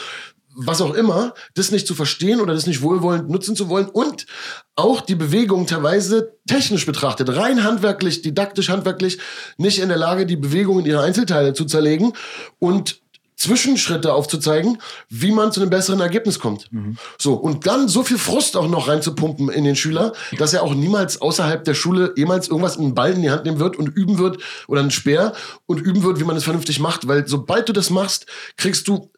was auch immer, das nicht zu verstehen oder das nicht wohlwollend nutzen zu wollen und auch die Bewegung teilweise technisch betrachtet, rein handwerklich, didaktisch handwerklich, nicht in der Lage, die Bewegung in ihre Einzelteile zu zerlegen und Zwischenschritte aufzuzeigen, wie man zu einem besseren Ergebnis kommt. So, und dann so viel Frust auch noch reinzupumpen in den Schüler, dass er auch niemals außerhalb der Schule jemals irgendwas einen Ball in die Hand nehmen wird und üben wird oder einen Speer und üben wird, wie man es vernünftig macht, weil sobald du das machst, kriegst du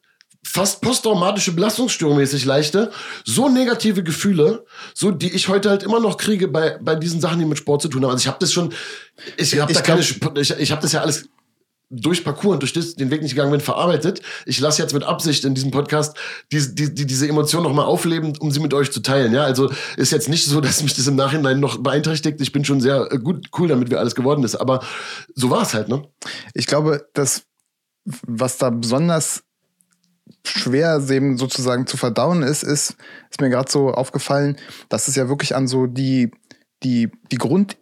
fast posttraumatische Belastungsstörung mäßig leichte, so negative Gefühle, so die ich heute halt immer noch kriege bei bei diesen Sachen, die mit Sport zu tun haben. Also ich habe das schon, ich habe da keine, ich, ich habe das ja alles durch Parcours und durch das, den Weg nicht gegangen bin, verarbeitet. Ich lasse jetzt mit Absicht in diesem Podcast diese, die, die, diese Emotion nochmal aufleben, um sie mit euch zu teilen. Ja, also ist jetzt nicht so, dass mich das im Nachhinein noch beeinträchtigt. Ich bin schon sehr äh, gut, cool damit, wie alles geworden ist. Aber so war es halt, ne? ich glaube, dass was da besonders schwer eben sozusagen zu verdauen ist, ist, ist mir gerade so aufgefallen, dass es ja wirklich an so die, die, die Grund,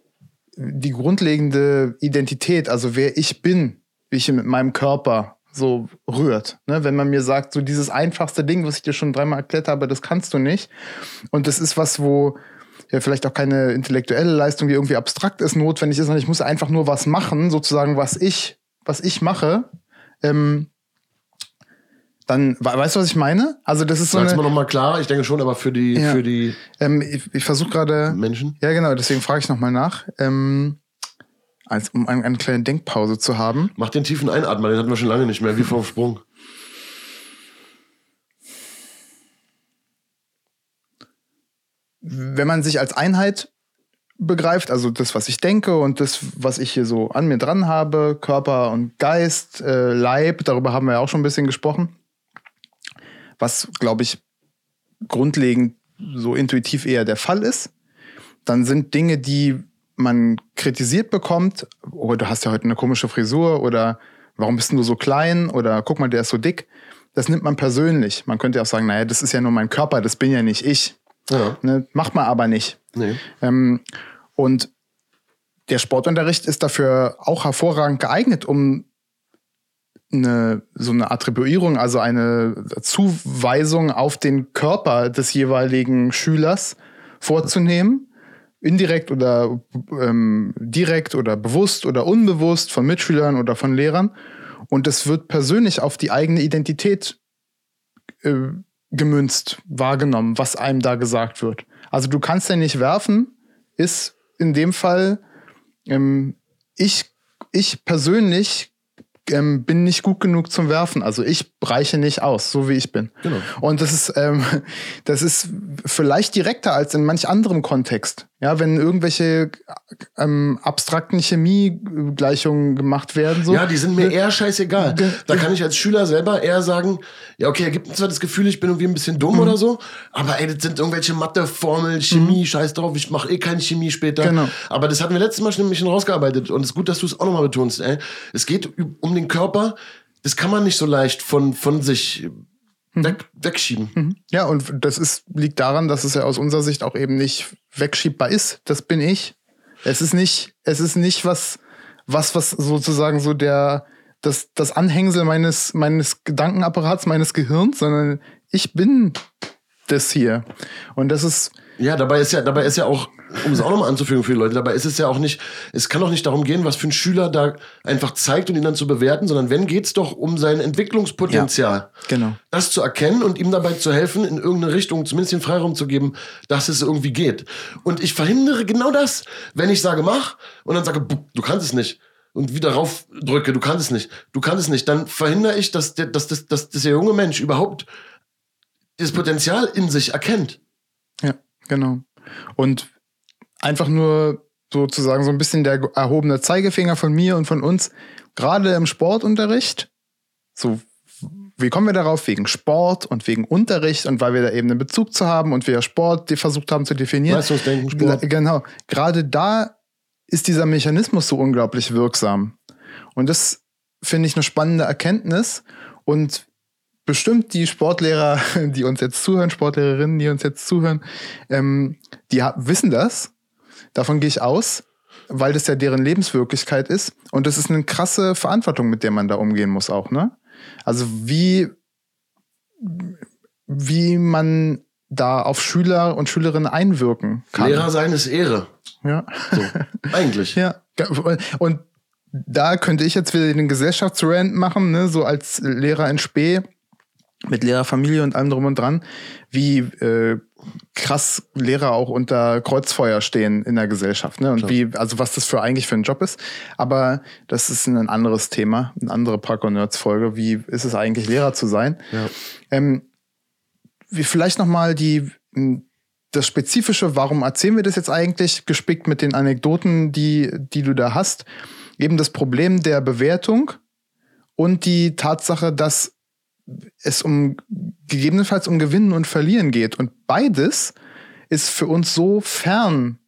die grundlegende Identität, also wer ich bin, wie ich mit meinem Körper so rührt. Ne? Wenn man mir sagt, so dieses einfachste Ding, was ich dir schon dreimal erklärt habe, das kannst du nicht. Und das ist was, wo ja vielleicht auch keine intellektuelle Leistung, die irgendwie abstrakt ist, notwendig ist, sondern ich muss einfach nur was machen, sozusagen, was ich, was ich mache. Ähm, dann, we- weißt du, was ich meine? Also das ist so Sag's eine, mal nochmal klar. Ich denke schon, aber für die, Ja. für die ähm, ich, ich versuche gerade, Menschen. ja genau, deswegen frage ich nochmal nach, ähm, als, um eine, eine kleine Denkpause zu haben. Mach den tiefen Einatmer, den hatten wir schon lange nicht mehr, wie vom Sprung. wenn man sich als Einheit begreift, also das, was ich denke und das, was ich hier so an mir dran habe, Körper und Geist, äh, Leib, darüber haben wir ja auch schon ein bisschen gesprochen, was, glaube ich, grundlegend so intuitiv eher der Fall ist, dann sind Dinge, die man kritisiert bekommt, oh, du hast ja heute eine komische Frisur oder warum bist du so klein oder guck mal, der ist so dick, das nimmt man persönlich. Man könnte auch sagen, naja, das ist ja nur mein Körper, das bin ja nicht ich. Ja. Ne, macht man aber nicht. Nee. Ähm, und der Sportunterricht ist dafür auch hervorragend geeignet, um eine, so eine Attribuierung, also eine Zuweisung auf den Körper des jeweiligen Schülers vorzunehmen. Indirekt oder ähm, direkt oder bewusst oder unbewusst von Mitschülern oder von Lehrern. Und es wird persönlich auf die eigene Identität äh, gemünzt, wahrgenommen, was einem da gesagt wird. Also du kannst ja nicht werfen, ist in dem Fall, ähm, ich, ich persönlich ähm, bin nicht gut genug zum Werfen. Also ich reiche nicht aus, so wie ich bin. Genau. Und das ist, ähm, das ist vielleicht direkter als in manch anderem Kontext. Ja, wenn irgendwelche ähm, abstrakten Chemiegleichungen gemacht werden. So. Ja, die sind mir eher scheißegal. Da kann ich als Schüler selber eher sagen, ja, okay, er gibt mir zwar das Gefühl, ich bin irgendwie ein bisschen dumm Mhm. oder so, aber ey, das sind irgendwelche Matheformeln, Chemie, scheiß drauf, ich mache eh keine Chemie später. Genau. Aber das hatten wir letztes Mal schon ein bisschen rausgearbeitet und es ist gut, dass du es auch nochmal betonst, ey. Es geht um den Körper, das kann man nicht so leicht von, von sich Mhm. weg, wegschieben. Ja, und das ist, liegt daran, dass es ja aus unserer Sicht auch eben nicht wegschiebbar ist. Das bin ich. Es ist nicht, es ist nicht was, was, was sozusagen so der, das, das Anhängsel meines, meines Gedankenapparats, meines Gehirns, sondern ich bin das hier. Und das ist, Ja, dabei ist ja, dabei ist ja auch, um es auch nochmal anzufügen für die Leute, dabei ist es ja auch nicht, es kann doch nicht darum gehen, was für ein Schüler da einfach zeigt und ihn dann zu bewerten, sondern wenn geht's doch um sein Entwicklungspotenzial. genau. Das zu erkennen und ihm dabei zu helfen, in irgendeine Richtung zumindest den Freiraum zu geben, dass es irgendwie geht. Und ich verhindere genau das, wenn ich sage, mach, und dann sage, "Bu, du kannst es nicht. Und wieder rauf drücke, du kannst es nicht, du kannst es nicht, dann verhindere ich, dass der, dass, dass, dass, dass der junge Mensch überhaupt das Potenzial in sich erkennt. Ja, genau. Und einfach nur sozusagen so ein bisschen der erhobene Zeigefinger von mir und von uns, gerade im Sportunterricht, so, wie kommen wir darauf? Wegen Sport und wegen Unterricht und weil wir da eben einen Bezug zu haben und wir Sport versucht haben zu definieren. Leistungsdenken, Sport. Genau. Gerade da ist dieser Mechanismus so unglaublich wirksam. Und das finde ich eine spannende Erkenntnis. Und bestimmt die Sportlehrer, die uns jetzt zuhören, Sportlehrerinnen, die uns jetzt zuhören, ähm, die wissen das. Davon gehe ich aus, weil das ja deren Lebenswirklichkeit ist. Und das ist eine krasse Verantwortung, mit der man da umgehen muss auch, ne? Also wie, wie man da auf Schüler und Schülerinnen einwirken kann. Lehrer sein ist Ehre. Ja. So, eigentlich. Ja. Und da könnte ich jetzt wieder den Gesellschaftsrand machen, ne, so als Lehrer in Spee mit Lehrerfamilie und allem drum und dran, wie äh, krass Lehrer auch unter Kreuzfeuer stehen in der Gesellschaft, ne? Und Klar. wie, also was das für eigentlich für ein Job ist. Aber das ist ein anderes Thema, eine andere Parkour Nerds Folge. Wie ist es eigentlich, Lehrer zu sein? Ja. Ähm, wie vielleicht noch mal die das Spezifische, warum erzählen wir das jetzt eigentlich, gespickt mit den Anekdoten, die, die du da hast, eben das Problem der Bewertung und die Tatsache, dass es um gegebenenfalls um Gewinnen und Verlieren geht. Und beides ist für uns so fern,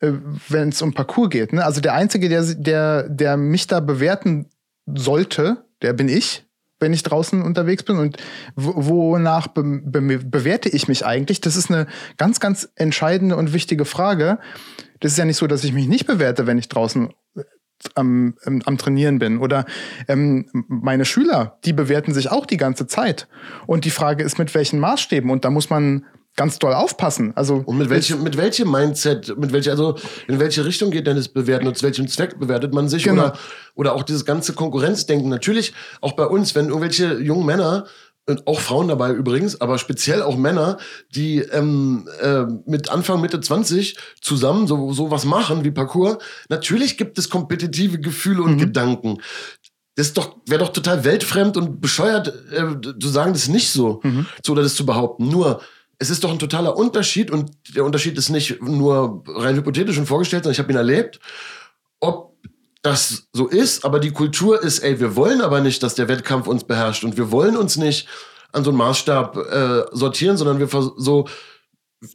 äh, wenn es um Parcours geht. Ne? Also der Einzige, der, der, der mich da bewerten sollte, der bin ich, wenn ich draußen unterwegs bin. Und wo- wonach be be bewerte ich mich eigentlich? Das ist eine ganz, ganz entscheidende und wichtige Frage. Das ist ja nicht so, dass ich mich nicht bewerte, wenn ich draußen am, am Trainieren bin. Oder ähm, meine Schüler, die bewerten sich auch die ganze Zeit. Und die Frage ist, mit welchen Maßstäben? Und da muss man ganz doll aufpassen. Also Und mit welchem, mit welchem Mindset, mit welcher, also in welche Richtung geht denn das Bewerten und zu welchem Zweck bewertet man sich? Genau. Oder, oder auch dieses ganze Konkurrenzdenken. Natürlich, auch bei uns, wenn irgendwelche jungen Männer, und auch Frauen dabei übrigens, aber speziell auch Männer, die ähm, äh, mit Anfang, Mitte 20 zusammen so, so was machen wie Parcours, natürlich gibt es kompetitive Gefühle und Gedanken. Das ist doch, wäre doch total weltfremd und bescheuert, äh, zu sagen, das ist nicht so, so oder das zu behaupten. Nur, es ist doch ein totaler Unterschied und der Unterschied ist nicht nur rein hypothetisch und vorgestellt, sondern ich habe ihn erlebt, ob das so ist, aber die Kultur ist, ey, wir wollen aber nicht, dass der Wettkampf uns beherrscht und wir wollen uns nicht an so einen Maßstab äh, sortieren, sondern wir so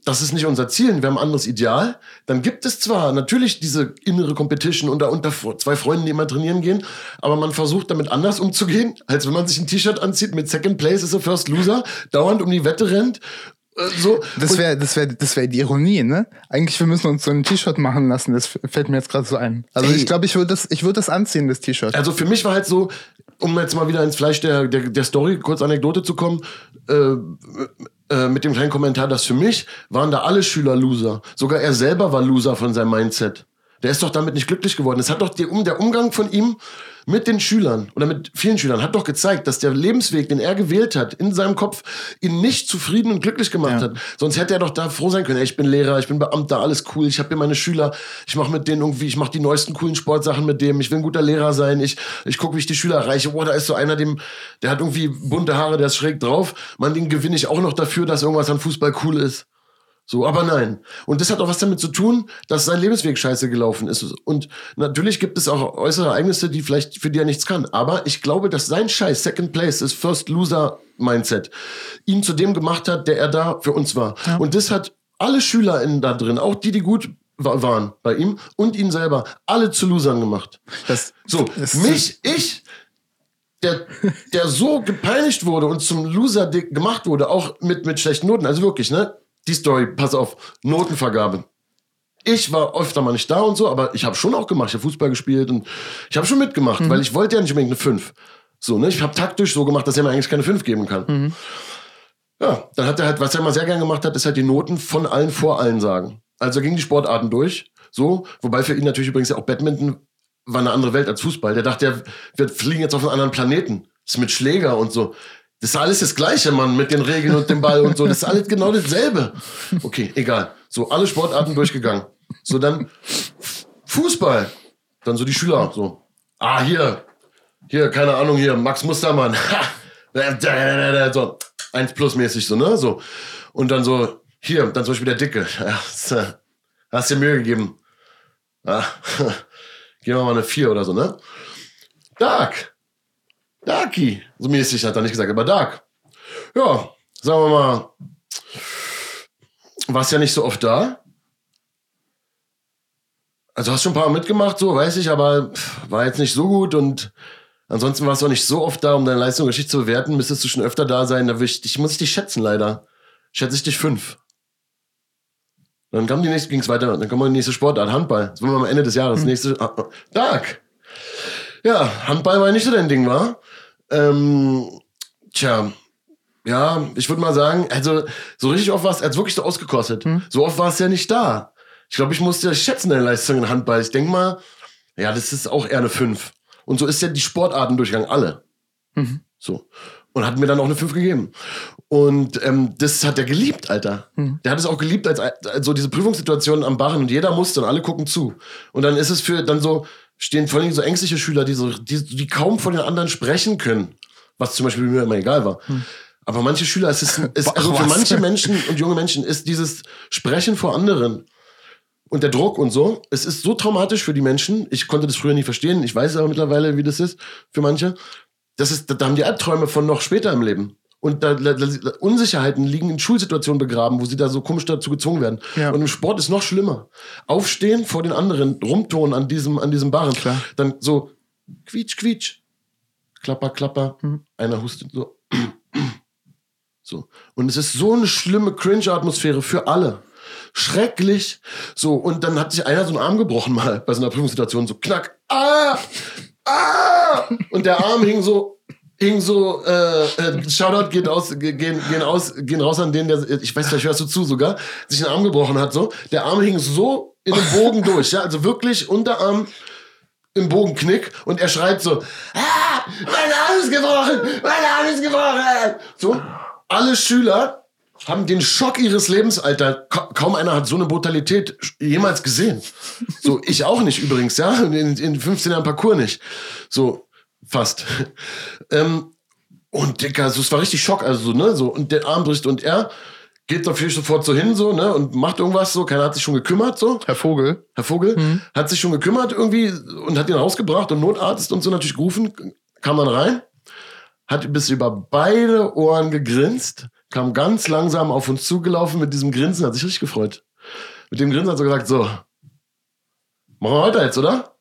das ist nicht unser Ziel, wir haben ein anderes Ideal, dann gibt es zwar natürlich diese innere Competition unter, unter zwei Freunden, die immer trainieren gehen, aber man versucht damit anders umzugehen, als wenn man sich ein T-Shirt anzieht mit Second Place is a First Loser, dauernd um die Wette rennt so. Das wäre das wär, das wär die Ironie, ne? Eigentlich, wir müssen uns so ein T-Shirt machen lassen. Das fällt mir jetzt gerade so ein. Also Ey. ich glaube, ich würde das, ich würde das anziehen, das T-Shirt. Also für mich war halt so, um jetzt mal wieder ins Fleisch der, der, der Story, kurz Anekdote zu kommen, äh, äh, mit dem kleinen Kommentar, dass für mich waren da alle Schüler Loser. Sogar er selber war Loser von seinem Mindset. Der ist doch damit nicht glücklich geworden. Es hat doch die, um, der Umgang von ihm mit den Schülern oder mit vielen Schülern hat doch gezeigt, dass der Lebensweg, den er gewählt hat, in seinem Kopf ihn nicht zufrieden und glücklich gemacht ja. hat. Sonst hätte er doch da froh sein können. Ey, ich bin Lehrer, ich bin Beamter, alles cool. Ich habe hier meine Schüler. Ich mache mit denen irgendwie, ich mache die neuesten coolen Sportsachen mit dem. Ich will ein guter Lehrer sein. Ich, ich gucke, wie ich die Schüler erreiche. Boah, da ist so einer, dem, der hat irgendwie bunte Haare, der ist schräg drauf. Man, den gewinne ich auch noch dafür, dass irgendwas an Fußball cool ist. So, aber nein. Und das hat auch was damit zu tun, dass sein Lebensweg scheiße gelaufen ist. Und natürlich gibt es auch äußere Ereignisse, die vielleicht für die er nichts kann. Aber ich glaube, dass sein Scheiß Second Place, das First Loser Mindset, ihn zu dem gemacht hat, der er da für uns war. Ja. Und das hat alle Schüler in da drin, auch die, die gut waren bei ihm und ihn selber, alle zu Losern gemacht. Das, so, das mich, ich, der, der so gepeinigt wurde und zum Loser gemacht wurde, auch mit, mit schlechten Noten, also wirklich, ne? Die Story, pass auf, Notenvergabe. Ich war öfter mal nicht da und so, aber ich habe schon auch gemacht. Ich habe Fußball gespielt und ich habe schon mitgemacht, mhm. weil ich wollte ja nicht unbedingt eine 5. So, ne? Ich habe taktisch so gemacht, dass er mir eigentlich keine 5 geben kann. Mhm. Ja, dann hat er halt, was er immer sehr gern gemacht hat, ist halt die Noten von allen vor allen sagen. Also ging die Sportarten durch. So, wobei für ihn natürlich übrigens ja auch Badminton war eine andere Welt als Fußball. Der dachte, wir fliegen jetzt auf einen anderen Planeten. Das ist mit Schläger und so. Das ist alles das Gleiche, Mann, mit den Regeln und dem Ball und so. Das ist alles genau dasselbe. Okay, egal. So, alle Sportarten durchgegangen. So, dann Fußball. Dann so die Schüler, so. Ah, hier. Hier, keine Ahnung, hier, Max Mustermann. so, eins plus mäßig, so, ne? So. Und dann so, hier, dann zum Beispiel der Dicke. Ja, hast dir Mühe gegeben. Ja, geben wir mal eine vier oder so, ne? Dark. Darky. So mäßig hat er nicht gesagt, aber Dark. Ja, sagen wir mal, warst ja nicht so oft da. Also hast schon ein paar Mal mitgemacht, so weiß ich, aber war jetzt nicht so gut und ansonsten warst du auch nicht so oft da, um deine Leistung richtig zu bewerten. Müsstest du schon öfter da sein, da ich, ich muss ich dich schätzen leider. Schätze ich dich fünf. Dann kam die nächste, ging's weiter, dann kommen wir die nächste Sportart, Handball. Das wollen wir am Ende des Jahres. Hm. Nächste, ah, ah, Dark. Ja, Handball war ja nicht so dein Ding, war? Ähm, tja, ja, ich würde mal sagen, also so richtig oft war es, er hat wirklich so ausgekostet. Hm. So oft war es ja nicht da. Ich glaube, ich musste schätzen deine Leistung in Handball. Ich denke mal, ja, das ist auch eher eine 5. Und so ist ja die Sportarten durchgegangen, alle. Mhm. So. Und hat mir dann auch eine 5 gegeben. Und ähm, das hat er geliebt, Alter. Mhm. Der hat es auch geliebt, als, als so diese Prüfungssituation am Barren und jeder musste und alle gucken zu. Und dann ist es für dann so, stehen vor allem so ängstliche Schüler, die, so, die, die kaum von den anderen sprechen können. Was zum Beispiel mir immer egal war. Hm. Aber manche Schüler, es ist, ist also für manche Menschen und junge Menschen ist dieses Sprechen vor anderen und der Druck und so, es ist so traumatisch für die Menschen. Ich konnte das früher nie verstehen. Ich weiß aber mittlerweile, wie das ist für manche. Das ist, da haben die Albträume von noch später im Leben. Und da, da, da, Unsicherheiten liegen in Schulsituationen begraben, wo sie da so komisch dazu gezwungen werden. Ja. Und im Sport ist noch schlimmer. Aufstehen vor den anderen, rumtonen an diesem, an diesem Barren. Klar. Dann so quietsch, quietsch. Klapper, klapper. Mhm. Einer hustet so. so. Und es ist so eine schlimme Cringe-Atmosphäre für alle. Schrecklich. So, und dann hat sich einer so einen Arm gebrochen mal bei so einer Prüfungssituation. So knack. Ah! Ah! Und der Arm hing so hing so, äh, äh, Shoutout geht aus, gehen, gehen aus, gehen raus an den, der, ich weiß nicht, hörst du zu sogar, sich einen Arm gebrochen hat, so. Der Arm hing so in den Bogen durch, ja, also wirklich Unterarm im Bogenknick und er schreit so, ah, mein Arm ist gebrochen, mein Arm ist gebrochen. So, alle Schüler haben den Schock ihres Lebens, Alter. Kaum einer hat so eine Brutalität jemals gesehen. So, ich auch nicht übrigens, ja, in, in 15 Jahren Parcours nicht. So, Fast. ähm, und Dicker, also es war richtig Schock, also so, ne, so, und der Arm bricht und er geht natürlich sofort so hin, so, ne, und macht irgendwas so, keiner hat sich schon gekümmert, so. Herr Vogel. Herr Vogel mhm. hat sich schon gekümmert irgendwie und hat ihn rausgebracht und Notarzt und so natürlich gerufen, kam dann rein, hat bis über beide Ohren gegrinst, kam ganz langsam auf uns zugelaufen mit diesem Grinsen, hat sich richtig gefreut. Mit dem Grinsen hat er gesagt, so, machen wir weiter jetzt, oder?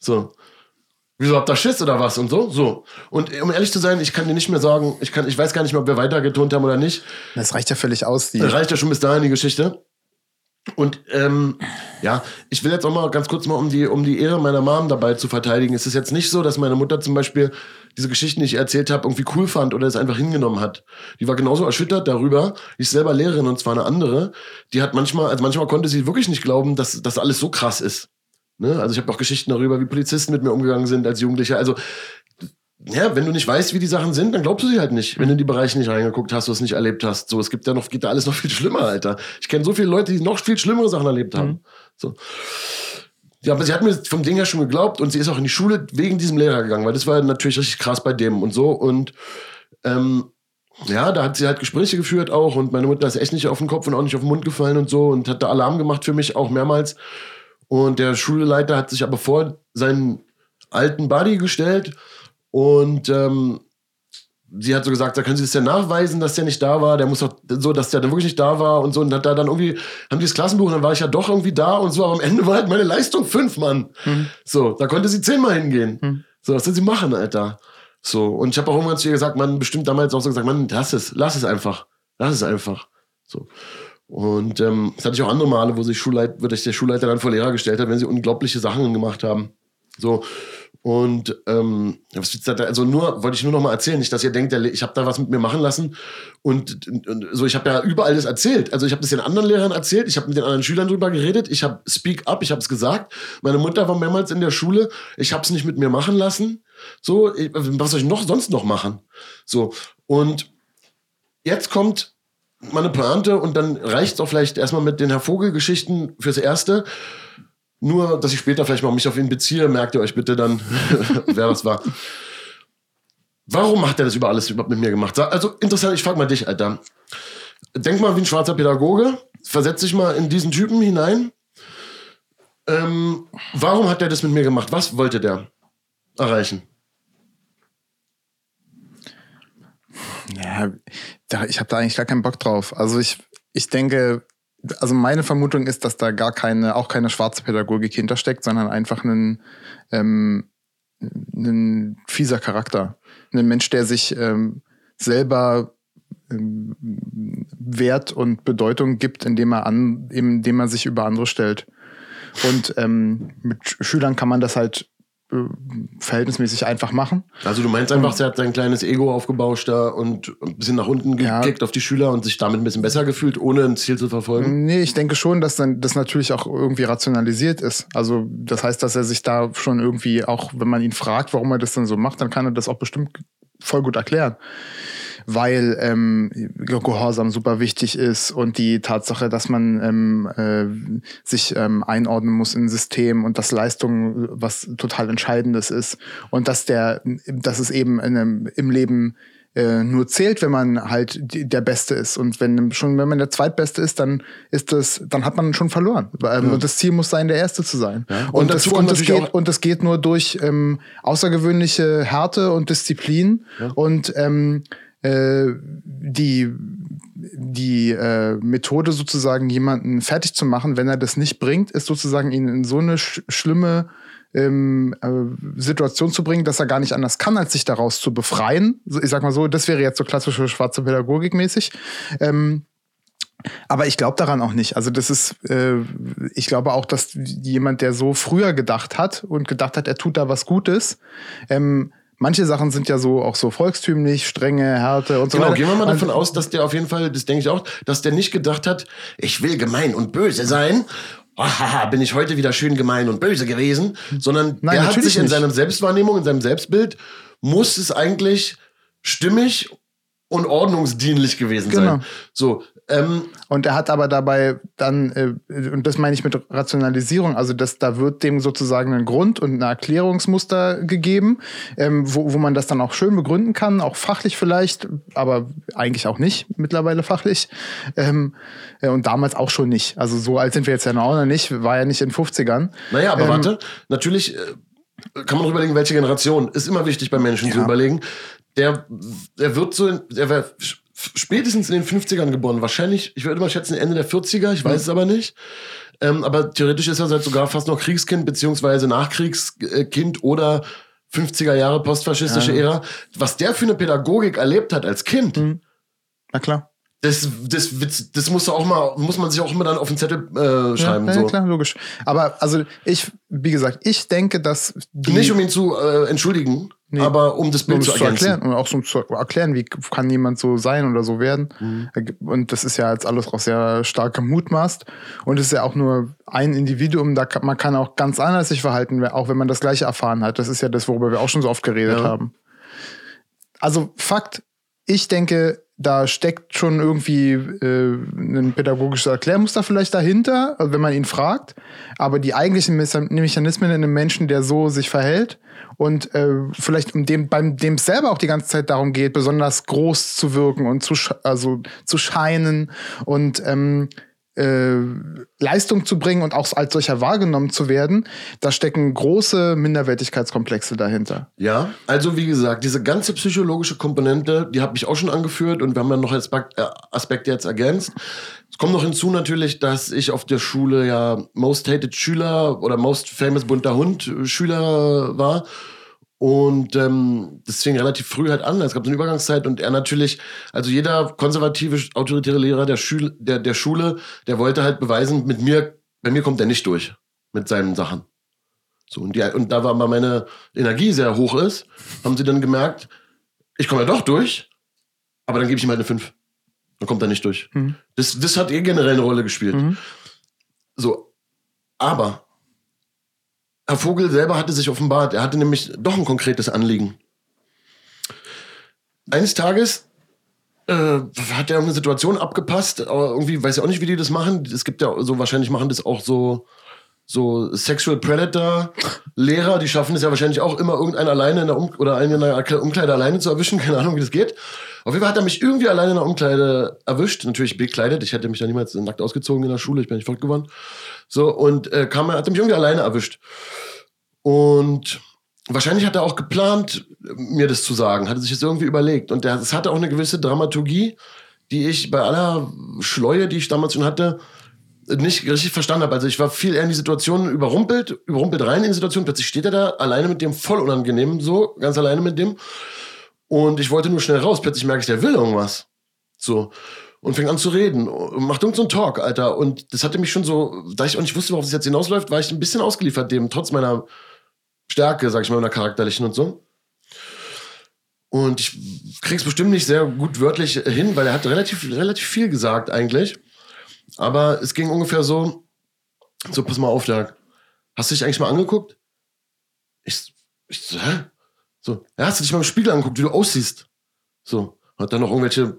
So. Wieso habt ihr Schiss oder was und so? So. Und um ehrlich zu sein, ich kann dir nicht mehr sagen, ich, kann, ich weiß gar nicht mehr, ob wir weitergetont haben oder nicht. Das reicht ja völlig aus. Die das reicht ja schon bis dahin, die Geschichte. Und ähm, ja, ich will jetzt auch mal ganz kurz mal, um die, um die Ehre meiner Mom dabei zu verteidigen. Es ist jetzt nicht so, dass meine Mutter zum Beispiel diese Geschichten, die ich erzählt habe, irgendwie cool fand oder es einfach hingenommen hat. Die war genauso erschüttert darüber. Die ist selber Lehrerin und zwar eine andere. Die hat manchmal, also manchmal konnte sie wirklich nicht glauben, dass das alles so krass ist. Ne? Also ich habe auch Geschichten darüber, wie Polizisten mit mir umgegangen sind als Jugendlicher. Also ja, wenn du nicht weißt, wie die Sachen sind, dann glaubst du sie halt nicht. Wenn du in die Bereiche nicht reingeguckt hast, du es nicht erlebt hast. So, es gibt ja noch, geht da alles noch viel schlimmer, Alter. Ich kenne so viele Leute, die noch viel schlimmere Sachen erlebt haben. Mhm. So. Ja, aber sie hat mir vom Ding her schon geglaubt und sie ist auch in die Schule wegen diesem Lehrer gegangen, weil das war natürlich richtig krass bei dem und so. Und ähm, ja, da hat sie halt Gespräche geführt auch und meine Mutter ist echt nicht auf den Kopf und auch nicht auf den Mund gefallen und so und hat da Alarm gemacht für mich auch mehrmals. Und der Schulleiter hat sich aber vor seinen alten Buddy gestellt und ähm, sie hat so gesagt, da können Sie das ja nachweisen, dass der nicht da war. Der muss doch so, dass der dann wirklich nicht da war und so. Und hat da dann irgendwie, haben die das Klassenbuch und dann war ich ja doch irgendwie da und so. Aber am Ende war halt meine Leistung fünf, Mann. Mhm. So, da konnte sie zehnmal hingehen. Mhm. So, was soll sie machen, Alter? So, und ich habe auch irgendwann zu ihr gesagt, man, bestimmt damals auch so gesagt, man, lass es, lass es einfach. Lass es einfach. So. Und ähm, das hatte ich auch andere Male, wo sich Schulleit, wo der Schulleiter dann vor Lehrer gestellt hat, wenn sie unglaubliche Sachen gemacht haben. So. Und ähm, also nur wollte ich nur noch mal erzählen, nicht, dass ihr denkt, ich habe da was mit mir machen lassen und, und so. Ich habe ja überall das erzählt. Also ich habe das den anderen Lehrern erzählt, ich habe mit den anderen Schülern drüber geredet, ich habe Speak Up, ich habe es gesagt. Meine Mutter war mehrmals in der Schule, ich habe es nicht mit mir machen lassen. So, was soll ich noch sonst noch machen? So und jetzt kommt meine Pointe und dann reicht es auch vielleicht erstmal mit den Herr Vogel-Geschichten fürs Erste. Nur, dass ich später vielleicht mal mich auf ihn beziehe, merkt ihr euch bitte dann, wer das war. Warum hat er das über alles überhaupt mit mir gemacht? Also interessant, ich frage mal dich, Alter. Denk mal wie ein schwarzer Pädagoge, versetz dich mal in diesen Typen hinein. Ähm, warum hat er das mit mir gemacht? Was wollte der erreichen? Ja, ich habe da eigentlich gar keinen Bock drauf. Also ich, ich denke, also meine Vermutung ist, dass da gar keine, auch keine schwarze Pädagogik hintersteckt, sondern einfach ein, ähm, ein fieser Charakter. Ein Mensch, der sich ähm, selber ähm, Wert und Bedeutung gibt, indem er an, indem er sich über andere stellt. Und ähm, mit Schülern kann man das halt verhältnismäßig einfach machen. Also du meinst einfach, er hat sein kleines Ego aufgebauscht da und ein bisschen nach unten gekickt ja. auf die Schüler und sich damit ein bisschen besser gefühlt, ohne ein Ziel zu verfolgen? Nee, ich denke schon, dass dann das natürlich auch irgendwie rationalisiert ist. Also das heißt, dass er sich da schon irgendwie auch, wenn man ihn fragt, warum er das dann so macht, dann kann er das auch bestimmt voll gut erklären weil ähm, Gehorsam super wichtig ist und die Tatsache, dass man ähm, äh, sich ähm, einordnen muss in ein System und dass Leistung was total Entscheidendes ist und dass der, dass es eben einem, im Leben äh, nur zählt, wenn man halt die, der Beste ist. Und wenn schon, wenn man der Zweitbeste ist, dann ist das, dann hat man schon verloren. Ähm, ja. Und das Ziel muss sein, der Erste zu sein. Ja. Und, und, das, und, das geht, und das geht nur durch ähm, außergewöhnliche Härte und Disziplin ja. und ähm, äh, die, die äh, Methode sozusagen jemanden fertig zu machen, wenn er das nicht bringt, ist sozusagen ihn in so eine sch schlimme ähm, äh, Situation zu bringen, dass er gar nicht anders kann, als sich daraus zu befreien. Ich sag mal so, das wäre jetzt so klassische schwarze Pädagogik mäßig. Ähm, aber ich glaube daran auch nicht. Also das ist, äh, ich glaube auch, dass jemand, der so früher gedacht hat und gedacht hat, er tut da was Gutes, ähm, manche Sachen sind ja so auch so volkstümlich, strenge, Härte und so genau, weiter. Genau, gehen wir mal davon aus, dass der auf jeden Fall, das denke ich auch, dass der nicht gedacht hat, ich will gemein und böse sein. Oh, haha, bin ich heute wieder schön gemein und böse gewesen, sondern Nein, der hat sich in seiner Selbstwahrnehmung, in seinem Selbstbild, muss es eigentlich stimmig und ordnungsdienlich gewesen genau. sein. So, ähm, und er hat aber dabei dann, äh, und das meine ich mit Rationalisierung, also dass da wird dem sozusagen ein Grund und ein Erklärungsmuster gegeben, ähm, wo, wo man das dann auch schön begründen kann, auch fachlich vielleicht, aber eigentlich auch nicht mittlerweile fachlich. Ähm, äh, und damals auch schon nicht. Also so alt sind wir jetzt ja noch nicht, war ja nicht in den 50ern. Naja, aber ähm, warte, natürlich. Äh kann man überlegen, welche Generation. Ist immer wichtig bei Menschen ja. zu überlegen. Der, der wird so, der spätestens in den 50ern geboren. Wahrscheinlich, ich würde mal schätzen, Ende der 40er, ich weiß es aber nicht. Ähm, aber theoretisch ist er halt sogar fast noch Kriegskind, beziehungsweise Nachkriegskind oder 50er Jahre postfaschistische Ja. Ära. Was der für eine Pädagogik erlebt hat als Kind, Mhm. Na klar. das, das, das, muss auch mal, muss man sich auch immer dann auf den Zettel äh, schreiben. ja, so. ja, klar, logisch. Aber also ich, wie gesagt, ich denke, dass Nicht um ihn zu äh, entschuldigen, Nee. aber um das um Bild es zu zu erklären und auch um zu erklären, wie kann jemand so sein oder so werden. Mhm. Und das ist ja jetzt alles auch sehr stark gemutmaßt. Und es ist ja auch nur ein Individuum, da kann, man kann auch ganz anders sich verhalten, auch wenn man das Gleiche erfahren hat. Das ist ja das, worüber wir auch schon so oft geredet Ja. haben. Also Fakt, ich denke, da steckt schon irgendwie äh, ein pädagogisches Erklärmuster vielleicht dahinter, wenn man ihn fragt. Aber die eigentlichen Mecha- Mechanismen in einem Menschen, der so sich verhält und äh, vielleicht um dem, beim dem es selber auch die ganze Zeit darum geht, besonders groß zu wirken und zu, also, zu scheinen. Und ähm, äh, Leistung zu bringen und auch als solcher wahrgenommen zu werden, da stecken große Minderwertigkeitskomplexe dahinter. Ja, also wie gesagt, diese ganze psychologische Komponente, die habe ich auch schon angeführt und wir haben ja noch äh, Aspekte jetzt ergänzt. Es kommt noch hinzu natürlich, dass ich auf der Schule ja Most Hated Schüler oder Most Famous bunter Hund äh, Schüler war und ähm, das fing relativ früh halt an. Es gab so eine Übergangszeit und er natürlich, also jeder konservative, autoritäre Lehrer der, Schül der, der Schule, der wollte halt beweisen, mit mir, bei mir kommt er nicht durch mit seinen Sachen. So, und, die, und da war mal meine Energie sehr hoch ist, haben sie dann gemerkt, ich komme ja doch durch, aber dann gebe ich ihm halt eine 5. Dann kommt er nicht durch. Mhm. Das, das hat eh generell eine Rolle gespielt. Mhm. So, aber Herr Vogel selber hatte sich offenbart, er hatte nämlich doch ein konkretes Anliegen. Eines Tages äh, hat er eine Situation abgepasst, irgendwie weiß ich auch nicht, wie die das machen. Es gibt ja so, wahrscheinlich machen das auch so, so Sexual Predator Lehrer, die schaffen es ja wahrscheinlich auch immer irgendeinen alleine in der um oder einen in der Umkleide alleine zu erwischen, keine Ahnung, wie das geht. Auf jeden Fall hat er mich irgendwie alleine in der Umkleide erwischt, natürlich bekleidet. Ich hätte mich da niemals nackt ausgezogen in der Schule, ich bin nicht geworden. So, und äh, kam, hat er mich irgendwie alleine erwischt. Und wahrscheinlich hat er auch geplant, mir das zu sagen, hatte sich das irgendwie überlegt. Und es hatte auch eine gewisse Dramaturgie, die ich bei aller Schleue, die ich damals schon hatte, nicht richtig verstanden habe. Also ich war viel eher in die Situation überrumpelt, überrumpelt rein in die Situation. Plötzlich steht er da alleine mit dem, voll unangenehm, so, ganz alleine mit dem. Und ich wollte nur schnell raus. Plötzlich merke ich, der will irgendwas. So. Und fing an zu reden. Macht irgendeinen so einen Talk, Alter. Und das hatte mich schon so, da ich auch nicht wusste, worauf es jetzt hinausläuft, war ich ein bisschen ausgeliefert dem, trotz meiner Stärke, sag ich mal, meiner charakterlichen und so. Und ich krieg's bestimmt nicht sehr gut wörtlich hin, weil er hat relativ, relativ viel gesagt eigentlich. Aber es ging ungefähr so, so, pass mal auf, Dirk. Hast du dich eigentlich mal angeguckt? Ich, ich so, hä? So, ja, hast du dich mal im Spiegel angeguckt, wie du aussiehst? So, hat dann noch irgendwelche,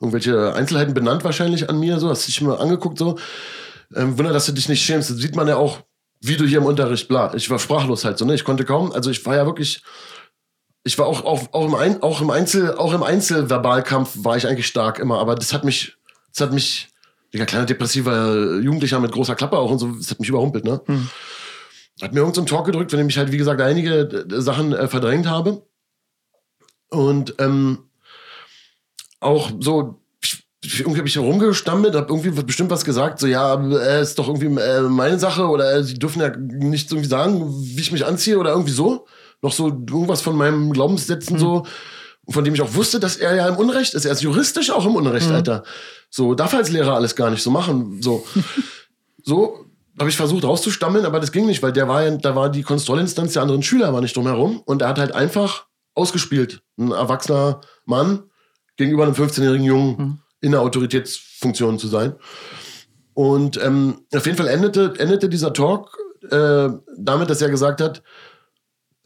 irgendwelche Einzelheiten benannt wahrscheinlich an mir, so, hast du dich mal angeguckt, so. Ähm, Wunder, dass du dich nicht schämst. Das sieht man ja auch, wie du hier im Unterricht, bla. Ich war sprachlos halt so, ne? Ich konnte kaum, also ich war ja wirklich, ich war auch, auch, auch, im, Ein, auch im Einzel, auch im Einzelverbalkampf war ich eigentlich stark immer, aber das hat mich, das hat mich, Digga, kleiner depressiver Jugendlicher mit großer Klappe auch und so, das hat mich überrumpelt, ne? Hm. Hat mir irgendeinen so Talk gedrückt, von dem ich halt, wie gesagt, einige äh, Sachen äh, verdrängt habe. Und ähm, auch so, irgendwie habe ich herumgestammelt, habe irgendwie bestimmt was gesagt, so, ja, äh, ist doch irgendwie äh, meine Sache oder äh, sie dürfen ja nicht irgendwie sagen, wie ich mich anziehe oder irgendwie so. Noch so irgendwas von meinem Glaubenssätzen so, von dem ich auch wusste, dass er ja im Unrecht ist. Er ist juristisch auch im Unrecht, Alter. So, darf er als Lehrer alles gar nicht so machen. So, so habe ich versucht rauszustammeln, aber das ging nicht, weil der war ja, da war die Kontrollinstanz der anderen Schüler war nicht drumherum und er hat halt einfach ausgespielt. Ein erwachsener Mann gegenüber einem 15-jährigen Jungen Mhm. in der Autoritätsfunktion zu sein. Und ähm, auf jeden Fall endete, endete dieser Talk äh, damit, dass er gesagt hat,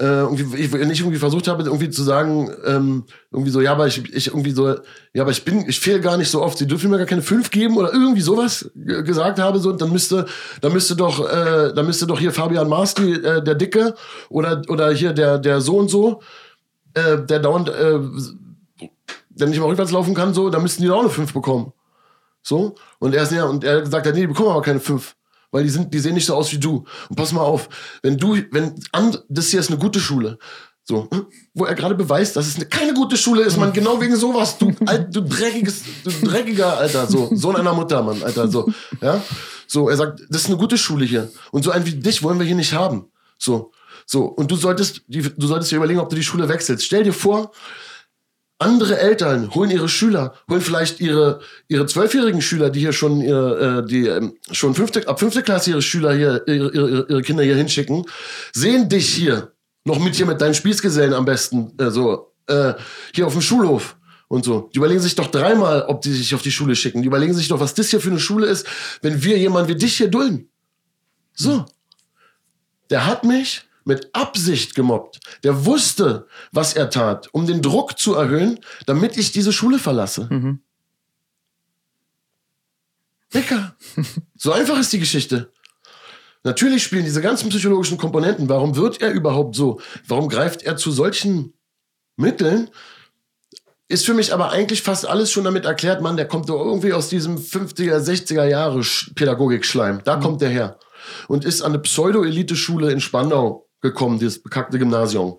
irgendwie, ich nicht irgendwie versucht habe, irgendwie zu sagen, ähm, irgendwie so, ja, aber ich, ich irgendwie so, ja, aber ich bin, ich fehle gar nicht so oft, sie dürfen mir gar keine fünf geben oder irgendwie sowas gesagt habe, so, dann müsste, dann müsste doch, äh, dann müsste doch hier Fabian Marsti, äh, der Dicke, oder, oder hier der, der so und so, äh, der dauernd, äh, der nicht mal rückwärts laufen kann, so, da müssten die auch eine fünf bekommen. So, und er ist ja, und er hat gesagt, nee, die bekommen aber keine fünf. Weil die sind, die sehen nicht so aus wie du. Und pass mal auf, wenn du, wenn, das hier ist eine gute Schule. So, wo er gerade beweist, dass es eine, keine gute Schule ist, man, genau wegen sowas, du, alt, du dreckiges, du dreckiger, Alter, so, Sohn einer Mutter, Mann, Alter, so, ja. So, er sagt, das ist eine gute Schule hier. Und so einen wie dich wollen wir hier nicht haben. So, so. Und du solltest, du solltest dir überlegen, ob du die Schule wechselst. Stell dir vor, andere Eltern holen ihre Schüler, holen vielleicht ihre ihre zwölfjährigen Schüler, die hier schon ihre, äh, die ähm, schon fünfte, ab fünfte Klasse ihre Schüler hier ihre, ihre, ihre Kinder hier hinschicken, sehen dich hier noch mit hier mit deinen Spießgesellen am besten äh, so äh, hier auf dem Schulhof und so. Die überlegen sich doch dreimal, ob die sich auf die Schule schicken. Die überlegen sich doch, was das hier für eine Schule ist, wenn wir jemanden wie dich hier dulden. So. Der hat mich mit Absicht gemobbt. Der wusste, was er tat, um den Druck zu erhöhen, damit ich diese Schule verlasse. Mhm. Dicker. So einfach ist die Geschichte. Natürlich spielen diese ganzen psychologischen Komponenten. Warum wird er überhaupt so? Warum greift er zu solchen Mitteln? Ist für mich aber eigentlich fast alles schon damit erklärt, Mann, der kommt doch irgendwie aus diesem 50er, 60er Jahre Pädagogik-Schleim. Da kommt der her. Und ist an eine Pseudo-Elite-Schule in Spandau gekommen, dieses bekackte Gymnasium.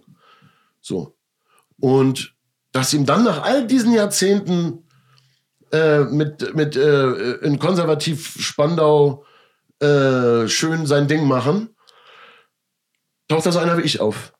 So. Und dass ihm dann nach all diesen Jahrzehnten äh, mit, mit äh, in konservativ Spandau äh, schön sein Ding machen, taucht da so einer wie ich auf.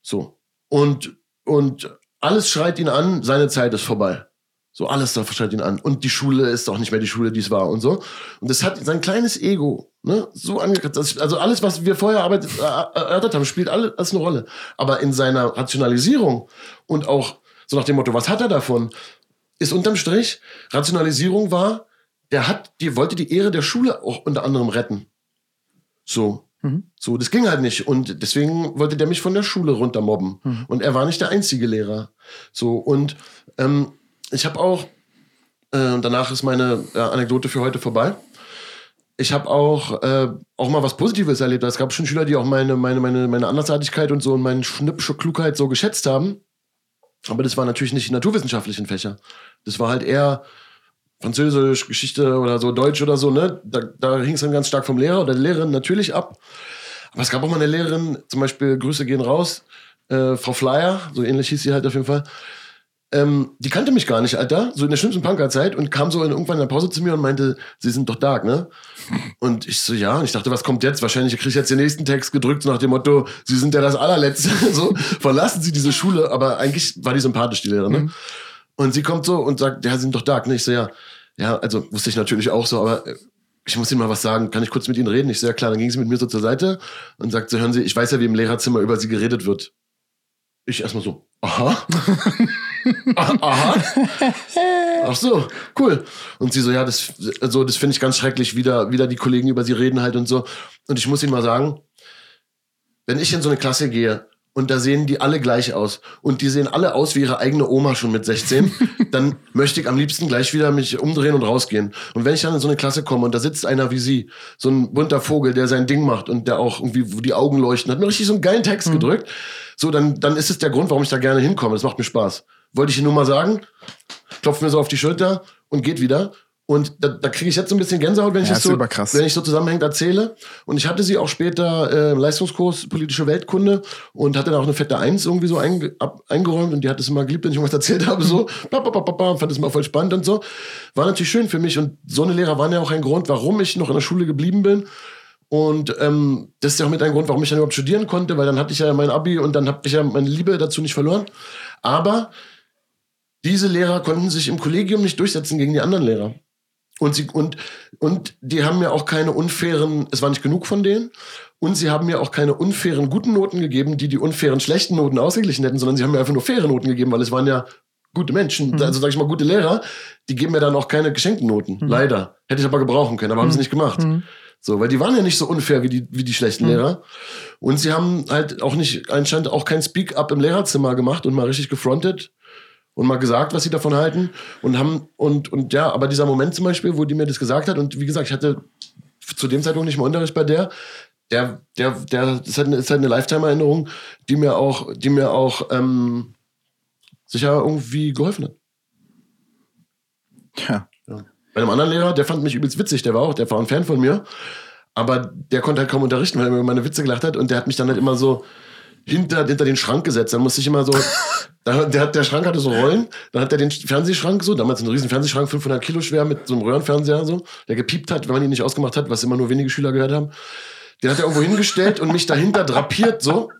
So. Und, und alles schreit ihn an, seine Zeit ist vorbei. So, alles schreit ihn an. Und die Schule ist auch nicht mehr die Schule, die es war und so. Und das hat sein kleines Ego, ne, so angekratzt. Also alles, was wir vorher arbeitet, äh, erörtert haben, spielt alles eine Rolle. Aber in seiner Rationalisierung und auch so nach dem Motto, was hat er davon? Ist unterm Strich, Rationalisierung war, der hat, die wollte die Ehre der Schule auch unter anderem retten. So. Mhm. So, das ging halt nicht. Und deswegen wollte der mich von der Schule runtermobben. Mhm. Und er war nicht der einzige Lehrer. So, und ähm, ich habe auch, äh, danach ist meine äh, Anekdote für heute vorbei. Ich habe auch, äh, auch mal was Positives erlebt. Es gab schon Schüler, die auch meine, meine, meine, meine Andersartigkeit und so und meine schnippische Klugheit so geschätzt haben. Aber das war natürlich nicht die naturwissenschaftlichen Fächer. Das war halt eher Französisch, Geschichte oder so, Deutsch oder so, ne? Da, da hing es dann ganz stark vom Lehrer oder der Lehrerin natürlich ab. Aber es gab auch mal eine Lehrerin, zum Beispiel, Grüße gehen raus, äh, Frau Flyer, so ähnlich hieß sie halt auf jeden Fall. Ähm, die kannte mich gar nicht, Alter, so in der schlimmsten Punkerzeit und kam so in, irgendwann in der Pause zu mir und meinte, sie sind doch dark, ne? Und ich so, ja, und ich dachte, was kommt jetzt? Wahrscheinlich kriege ich jetzt den nächsten Text gedrückt, so nach dem Motto, sie sind ja das allerletzte, so, verlassen sie diese Schule, aber eigentlich war die sympathisch, die Lehrerin, ne? Und sie kommt so und sagt, ja, sie sind doch dark, ne? Ich so, ja, ja, also wusste ich natürlich auch so, aber äh, ich muss Ihnen mal was sagen, kann ich kurz mit Ihnen reden? Ich so, ja klar, dann ging sie mit mir so zur Seite und sagt so, hören Sie, ich weiß ja, wie im Lehrerzimmer über Sie geredet wird. Ich erstmal so, aha. Ah, aha. Ach so, cool. Und sie so, ja, das, also, das finde ich ganz schrecklich, wieder, wieder die Kollegen über sie reden halt und so. Und ich muss Ihnen mal sagen, wenn ich in so eine Klasse gehe und da sehen die alle gleich aus und die sehen alle aus wie ihre eigene Oma schon mit 16, dann möchte ich am liebsten gleich wieder mich umdrehen und rausgehen. Und wenn ich dann in so eine Klasse komme und da sitzt einer wie sie, so ein bunter Vogel, der sein Ding macht und der auch irgendwie, wo die Augen leuchten, hat mir richtig so einen geilen Text gedrückt, so, dann, dann ist es der Grund, warum ich da gerne hinkomme. Das macht mir Spaß. Wollte ich Ihnen nur mal sagen, klopft mir so auf die Schulter und geht wieder. Und da, da kriege ich jetzt so ein bisschen Gänsehaut, wenn ich Ja, das ist so, wenn ich so zusammenhängend erzähle. Und ich hatte sie auch später äh, im Leistungskurs politische Weltkunde und hatte da auch eine fette Eins irgendwie so einge ab, eingeräumt und die hat es immer geliebt, wenn ich irgendwas erzählt habe, so, ba, ba, ba, ba, und fand es immer voll spannend und so. War natürlich schön für mich und so eine Lehrer waren ja auch ein Grund, warum ich noch in der Schule geblieben bin. Und ähm, das ist ja auch mit ein Grund, warum ich dann überhaupt studieren konnte, weil dann hatte ich ja mein Abi und dann habe ich ja meine Liebe dazu nicht verloren. Aber diese Lehrer konnten sich im Kollegium nicht durchsetzen gegen die anderen Lehrer. Und, sie, und, und die haben mir auch keine unfairen, es war nicht genug von denen. Und sie haben mir auch keine unfairen guten Noten gegeben, die die unfairen schlechten Noten ausgeglichen hätten, sondern sie haben mir einfach nur faire Noten gegeben, weil es waren ja gute Menschen, also sag ich mal gute Lehrer, die geben mir dann auch keine geschenkten Noten. Leider. Hätte ich aber gebrauchen können, aber haben sie nicht gemacht. So, weil die waren ja nicht so unfair wie die, wie die schlechten Lehrer. Und sie haben halt auch nicht, anscheinend auch kein Speak-up im Lehrerzimmer gemacht und mal richtig gefrontet und mal gesagt, was sie davon halten und haben und und ja, aber dieser Moment zum Beispiel, wo die mir das gesagt hat und wie gesagt, ich hatte zu dem Zeitpunkt nicht mehr Unterricht bei der, der der der das ist halt eine, ist halt eine Lifetime-Erinnerung, die mir auch die mir auch ähm, sicher irgendwie geholfen hat. Ja. Bei einem anderen Lehrer, der fand mich übelst witzig, der war auch, der war ein Fan von mir, aber der konnte halt kaum unterrichten, weil er über meine Witze gelacht hat und der hat mich dann halt immer so hinter, hinter den Schrank gesetzt. Dann musste ich immer so, da, der, der Schrank hatte so Rollen, dann hat er den Fernsehschrank so, damals ein riesen Fernsehschrank, 500 Kilo schwer mit so einem Röhrenfernseher so, der gepiept hat, wenn man ihn nicht ausgemacht hat, was immer nur wenige Schüler gehört haben. Den hat er irgendwo hingestellt und mich dahinter drapiert so.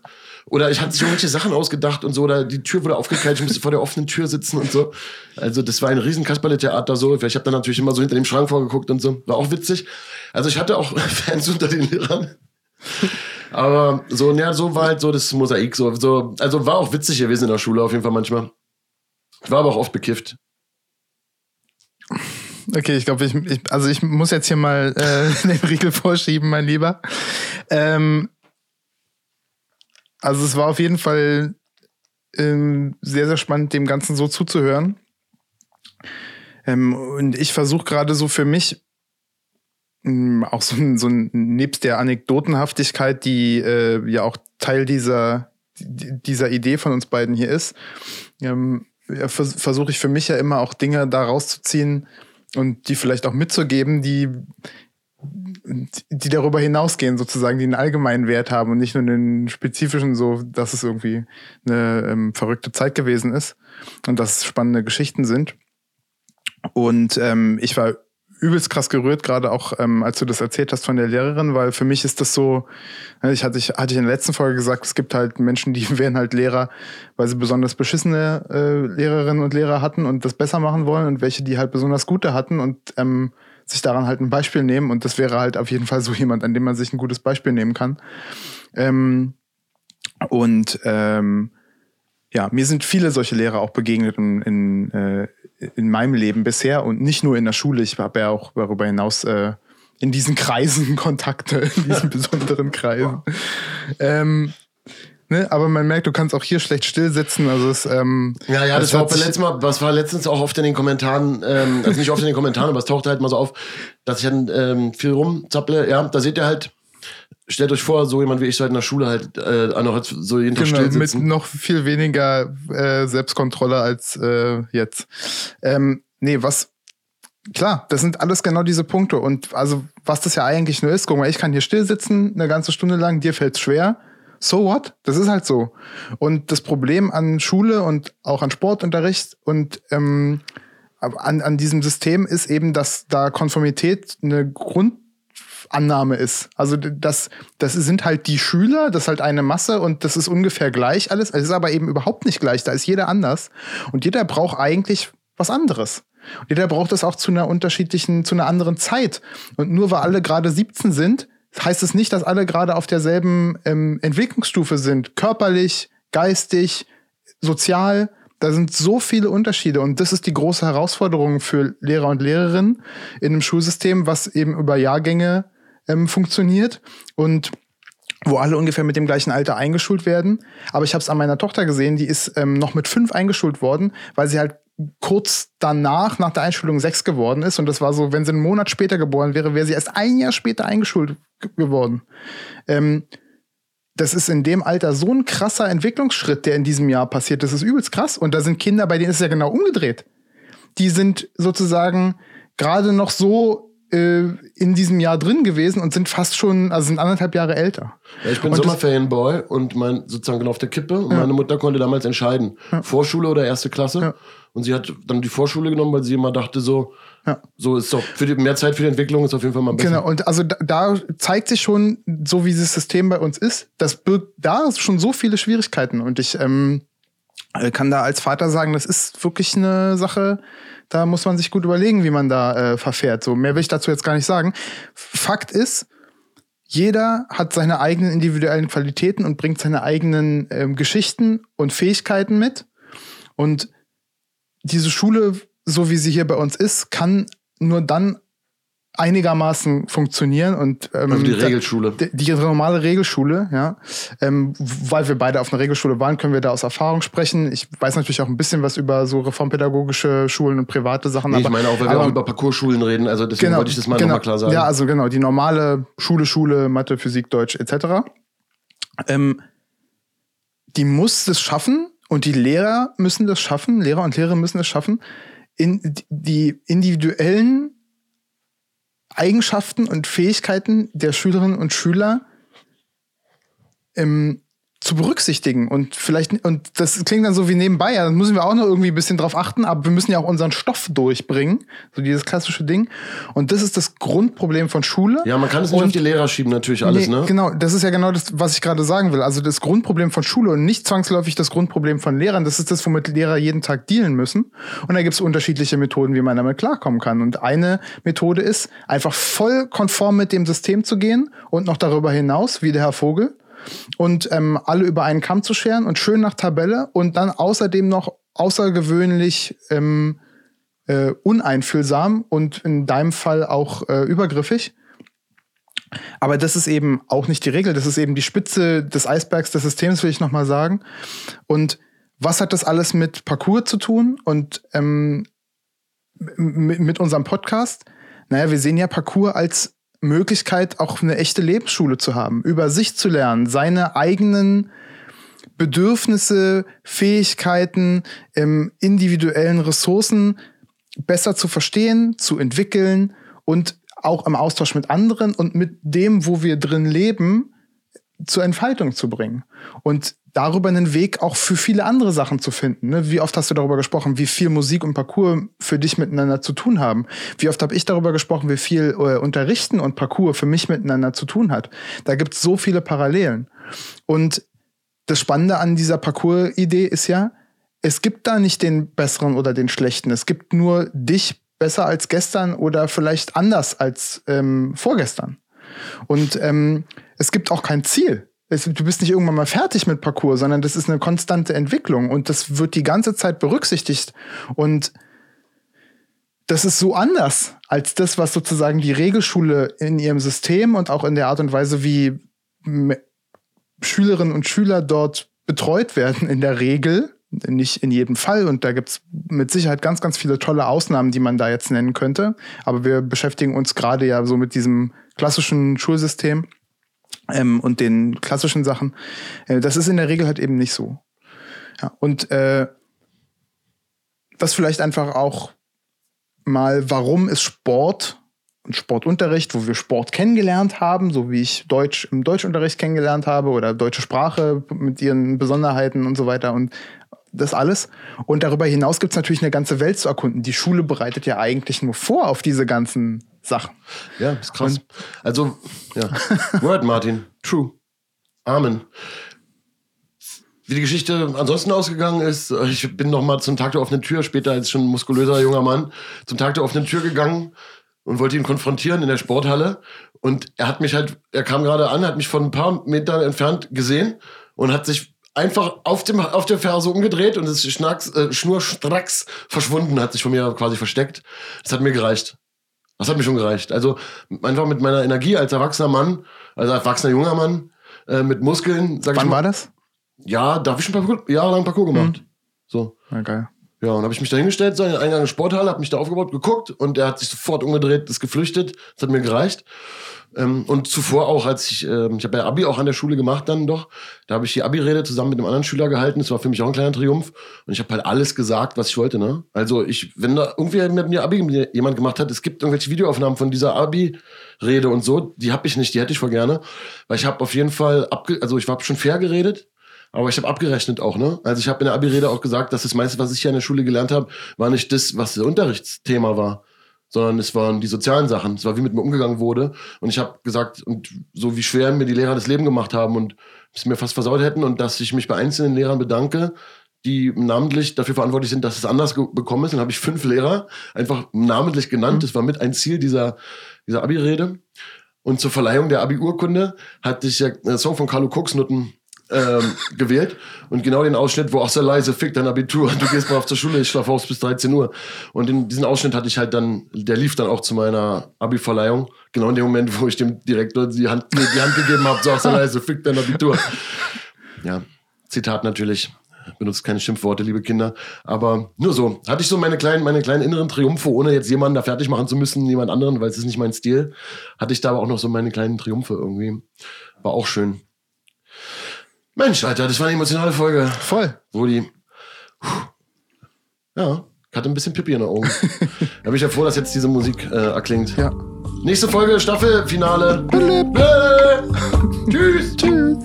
Oder ich hatte sich irgendwelche Sachen ausgedacht und so, oder die Tür wurde aufgekeilt, ich musste vor der offenen Tür sitzen und so. Also das war ein riesen Kasperle-Theater so. Ich habe dann natürlich immer so hinter dem Schrank vorgeguckt und so. War auch witzig. Also ich hatte auch Fans unter den Lehrern. Aber so, ja, so war halt so das Mosaik. So, so, also war auch witzig gewesen in der Schule auf jeden Fall manchmal. Ich war aber auch oft bekifft. Okay, ich glaube, ich, ich, also ich muss jetzt hier mal äh, den Riegel vorschieben, mein Lieber. Ähm, also es war auf jeden Fall ähm, sehr, sehr spannend, dem Ganzen so zuzuhören. Ähm, und ich versuche gerade so für mich auch so, so nebst der Anekdotenhaftigkeit, die äh, ja auch Teil dieser, dieser Idee von uns beiden hier ist, ähm, vers versuche ich für mich ja immer auch Dinge da rauszuziehen und die vielleicht auch mitzugeben, die die darüber hinausgehen, sozusagen, die einen allgemeinen Wert haben und nicht nur den spezifischen, so dass es irgendwie eine ähm, verrückte Zeit gewesen ist und dass es spannende Geschichten sind. Und ähm, ich war übelst krass gerührt, gerade auch ähm, als du das erzählt hast von der Lehrerin, weil für mich ist das so, ne, ich hatte, ich hatte ich in der letzten Folge gesagt, es gibt halt Menschen, die werden halt Lehrer, weil sie besonders beschissene äh, Lehrerinnen und Lehrer hatten und das besser machen wollen und welche, die halt besonders gute hatten und ähm, sich daran halt ein Beispiel nehmen. Und das wäre halt auf jeden Fall so jemand, an dem man sich ein gutes Beispiel nehmen kann. Ähm, und ähm, ja, mir sind viele solche Lehrer auch begegnet in, in, äh, in meinem Leben bisher und nicht nur in der Schule. Ich habe ja auch darüber hinaus äh, in diesen Kreisen Kontakte, in diesen besonderen Kreisen. Ähm, Ne? Aber man merkt, du kannst auch hier schlecht still sitzen. Also es, ähm, ja, ja, das, das war letztes Mal, was war letztens auch oft in den Kommentaren, ähm, also nicht oft in den Kommentaren, aber es tauchte halt mal so auf, dass ich dann ähm, viel rumzapple. Ja, da seht ihr halt, stellt euch vor, so jemand wie ich so halt in der Schule halt äh, noch so jeden Tag genau, still sitzen. mit noch viel weniger äh, Selbstkontrolle als äh, jetzt. Ähm, nee, was Klar, das sind alles genau diese Punkte. Und also, was das ja eigentlich nur ist, guck mal, ich kann hier still sitzen, eine ganze Stunde lang, dir fällt's schwer so what? Das ist halt so. Und das Problem an Schule und auch an Sportunterricht und ähm, an, an diesem System ist eben, dass da Konformität eine Grundannahme ist. Also das, das sind halt die Schüler, das ist halt eine Masse und das ist ungefähr gleich alles. Es ist aber eben überhaupt nicht gleich. Da ist jeder anders. Und jeder braucht eigentlich was anderes. Und jeder braucht es auch zu einer unterschiedlichen, zu einer anderen Zeit. Und nur weil alle gerade 17 sind, heißt es nicht, dass alle gerade auf derselben ähm, Entwicklungsstufe sind. Körperlich, geistig, sozial. Da sind so viele Unterschiede und das ist die große Herausforderung für Lehrer und Lehrerinnen in einem Schulsystem, was eben über Jahrgänge ähm, funktioniert und wo alle ungefähr mit dem gleichen Alter eingeschult werden. Aber ich habe es an meiner Tochter gesehen, die ist ähm, noch mit fünf eingeschult worden, weil sie halt kurz danach, nach der Einschulung, sechs geworden ist. Und das war so, wenn sie einen Monat später geboren wäre, wäre sie erst ein Jahr später eingeschult geworden. Ähm, das ist in dem Alter so ein krasser Entwicklungsschritt, der in diesem Jahr passiert. Das ist übelst krass. Und da sind Kinder, bei denen ist es ja genau umgedreht. Die sind sozusagen gerade noch so äh, in diesem Jahr drin gewesen und sind fast schon, also sind anderthalb Jahre älter. Ja, ich bin Sommerferienboy und mein sozusagen genau auf der Kippe. Und ja. meine Mutter konnte damals entscheiden, ja. Vorschule oder erste Klasse. Und sie hat dann die Vorschule genommen, weil sie immer dachte so, ja. so ist doch für die, mehr Zeit für die Entwicklung ist auf jeden Fall mal besser. Genau, und also da, da zeigt sich schon, so wie dieses System bei uns ist, das birgt da schon so viele Schwierigkeiten. Und ich ähm, äh, kann da als Vater sagen, das ist wirklich eine Sache, da muss man sich gut überlegen, wie man da äh, verfährt. So, mehr will ich dazu jetzt gar nicht sagen. Fakt ist, jeder hat seine eigenen individuellen Qualitäten und bringt seine eigenen ähm, Geschichten und Fähigkeiten mit. Und diese Schule, so wie sie hier bei uns ist, kann nur dann einigermaßen funktionieren und ähm, also die Regelschule. Die, die, normale Regelschule, ja. Ähm, weil wir beide auf einer Regelschule waren, können wir da aus Erfahrung sprechen. Ich weiß natürlich auch ein bisschen was über so reformpädagogische Schulen und private Sachen. Nee, aber, ich meine auch, weil wir auch über Parcoursschulen reden, also deswegen genau, wollte ich das mal genau, nochmal klar sagen. Ja, also genau, die normale Schule, Schule, Mathe, Physik, Deutsch etc. Ähm, die muss es schaffen, und die Lehrer müssen das schaffen, Lehrer und Lehrerinnen müssen es schaffen, in die individuellen Eigenschaften und Fähigkeiten der Schülerinnen und Schüler ähm, zu berücksichtigen und vielleicht, und das klingt dann so wie nebenbei, ja, dann müssen wir auch noch irgendwie ein bisschen drauf achten, aber wir müssen ja auch unseren Stoff durchbringen, so dieses klassische Ding. Und das ist das Grundproblem von Schule. Ja, man kann es nicht und auf die Lehrer schieben, natürlich alles, nee, ne? Genau, das ist ja genau das, was ich gerade sagen will. Also das Grundproblem von Schule und nicht zwangsläufig das Grundproblem von Lehrern, das ist das, womit Lehrer jeden Tag dealen müssen. Und da gibt es unterschiedliche Methoden, wie man damit klarkommen kann. Und eine Methode ist, einfach voll konform mit dem System zu gehen und noch darüber hinaus, wie der Herr Vogel, und ähm, alle über einen Kamm zu scheren und schön nach Tabelle und dann außerdem noch außergewöhnlich ähm, äh, uneinfühlsam und in deinem Fall auch äh, übergriffig. Aber das ist eben auch nicht die Regel. Das ist eben die Spitze des Eisbergs des Systems, will ich nochmal sagen. Und was hat das alles mit Parcours zu tun und ähm, mit unserem Podcast? Naja, wir sehen ja Parcours als Möglichkeit, auch eine echte Lebensschule zu haben, über sich zu lernen, seine eigenen Bedürfnisse, Fähigkeiten, ähm, individuellen Ressourcen besser zu verstehen, zu entwickeln und auch im Austausch mit anderen und mit dem, wo wir drin leben, zur Entfaltung zu bringen. Und darüber einen Weg auch für viele andere Sachen zu finden. Ne? Wie oft hast du darüber gesprochen, wie viel Musik und Parcours für dich miteinander zu tun haben? Wie oft habe ich darüber gesprochen, wie viel äh, Unterrichten und Parcours für mich miteinander zu tun hat? Da gibt es so viele Parallelen. Und das Spannende an dieser Parcours-Idee ist ja, es gibt da nicht den besseren oder den schlechten. Es gibt nur dich besser als gestern oder vielleicht anders als ähm, vorgestern. Und ähm, es gibt auch kein Ziel. Es, du bist nicht irgendwann mal fertig mit Parcours, sondern das ist eine konstante Entwicklung und das wird die ganze Zeit berücksichtigt. Und das ist so anders als das, was sozusagen die Regelschule in ihrem System und auch in der Art und Weise, wie Schülerinnen und Schüler dort betreut werden, in der Regel, nicht in jedem Fall. Und da gibt es mit Sicherheit ganz, ganz viele tolle Ausnahmen, die man da jetzt nennen könnte. Aber wir beschäftigen uns gerade ja so mit diesem klassischen Schulsystem ähm, und den klassischen Sachen. Äh, das ist in der Regel halt eben nicht so. Ja, und äh, das vielleicht einfach auch mal, warum ist Sport und Sportunterricht, wo wir Sport kennengelernt haben, so wie ich Deutsch im Deutschunterricht kennengelernt habe oder deutsche Sprache mit ihren Besonderheiten und so weiter und das alles. Und darüber hinaus gibt es natürlich eine ganze Welt zu erkunden. Die Schule bereitet ja eigentlich nur vor auf diese ganzen Sachen. Ja, ist krass. Und also, ja. Word, Martin. True. Amen. Wie die Geschichte ansonsten ausgegangen ist, ich bin noch mal zum Tag der offenen Tür, später als schon muskulöser junger Mann, zum Tag der offenen Tür gegangen und wollte ihn konfrontieren in der Sporthalle. Und er hat mich halt, er kam gerade an, hat mich von ein paar Metern entfernt gesehen und hat sich einfach auf dem auf der Ferse umgedreht und ist schnacks, äh, schnurstracks verschwunden, hat sich von mir quasi versteckt. Das hat mir gereicht. Das hat mir schon gereicht. Also einfach mit meiner Energie als erwachsener Mann, als erwachsener junger Mann, äh, mit Muskeln. Sag Wann ich mal, war das? Ja, da habe ich schon Parcours, jahrelang Parcours gemacht. Mhm. So. Geil. Ja, und habe ich mich da hingestellt, so in den Eingang der Sporthalle, habe mich da aufgebaut, geguckt und er hat sich sofort umgedreht, ist geflüchtet. Das hat mir gereicht. Ähm, und zuvor auch, als ich, ähm, ich habe ja Abi auch an der Schule gemacht dann doch, da habe ich die Abi-Rede zusammen mit einem anderen Schüler gehalten. Das war für mich auch ein kleiner Triumph. Und ich habe halt alles gesagt, was ich wollte. Ne? Also ich, wenn da irgendwie mit mir Abi jemand gemacht hat, es gibt irgendwelche Videoaufnahmen von dieser Abi-Rede und so, die habe ich nicht, die hätte ich voll gerne. Weil ich habe auf jeden Fall, abge also ich habe schon fair geredet, aber ich habe abgerechnet auch, ne? Also ich habe in der Abi-Rede auch gesagt, dass das meiste, was ich hier in der Schule gelernt habe, war nicht das, was das Unterrichtsthema war sondern es waren die sozialen Sachen. Es war, wie mit mir umgegangen wurde. Und ich habe gesagt, und so wie schwer mir die Lehrer das Leben gemacht haben und es mir fast versaut hätten und dass ich mich bei einzelnen Lehrern bedanke, die namentlich dafür verantwortlich sind, dass es anders bekommen ist. Dann habe ich fünf Lehrer einfach namentlich genannt. Mhm. Das war mit ein Ziel dieser, dieser Abi-Rede. Und zur Verleihung der Abi-Urkunde hatte ich ja einen Song von Carlo Koksnutten ähm, gewählt und genau den Ausschnitt, wo auch sehr leise fick dein Abitur, du gehst brav zur Schule, ich schlafe aus bis 13 Uhr. Und in diesen Ausschnitt hatte ich halt dann, der lief dann auch zu meiner Abi-Verleihung, genau in dem Moment, wo ich dem Direktor die Hand, die Hand gegeben habe, so auch sehr leise fick dein Abitur. Ja, Zitat natürlich benutzt keine Schimpfworte, liebe Kinder. Aber nur so. Hatte ich so meine kleinen, meine kleinen inneren Triumphe, ohne jetzt jemanden da fertig machen zu müssen, jemand anderen, weil es ist nicht mein Stil. Hatte ich da aber auch noch so meine kleinen Triumphe irgendwie. War auch schön. Mensch, Alter, das war eine emotionale Folge. Voll. Rudi. Ja, hatte ein bisschen Pipi in den Augen. da bin ich ja froh, dass jetzt diese Musik äh, erklingt. Ja. Nächste Folge, Staffelfinale. Tschüss. Tschüss.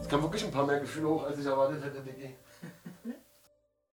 Es kam wirklich ein paar mehr Gefühle hoch, als ich erwartet hätte, Diggi.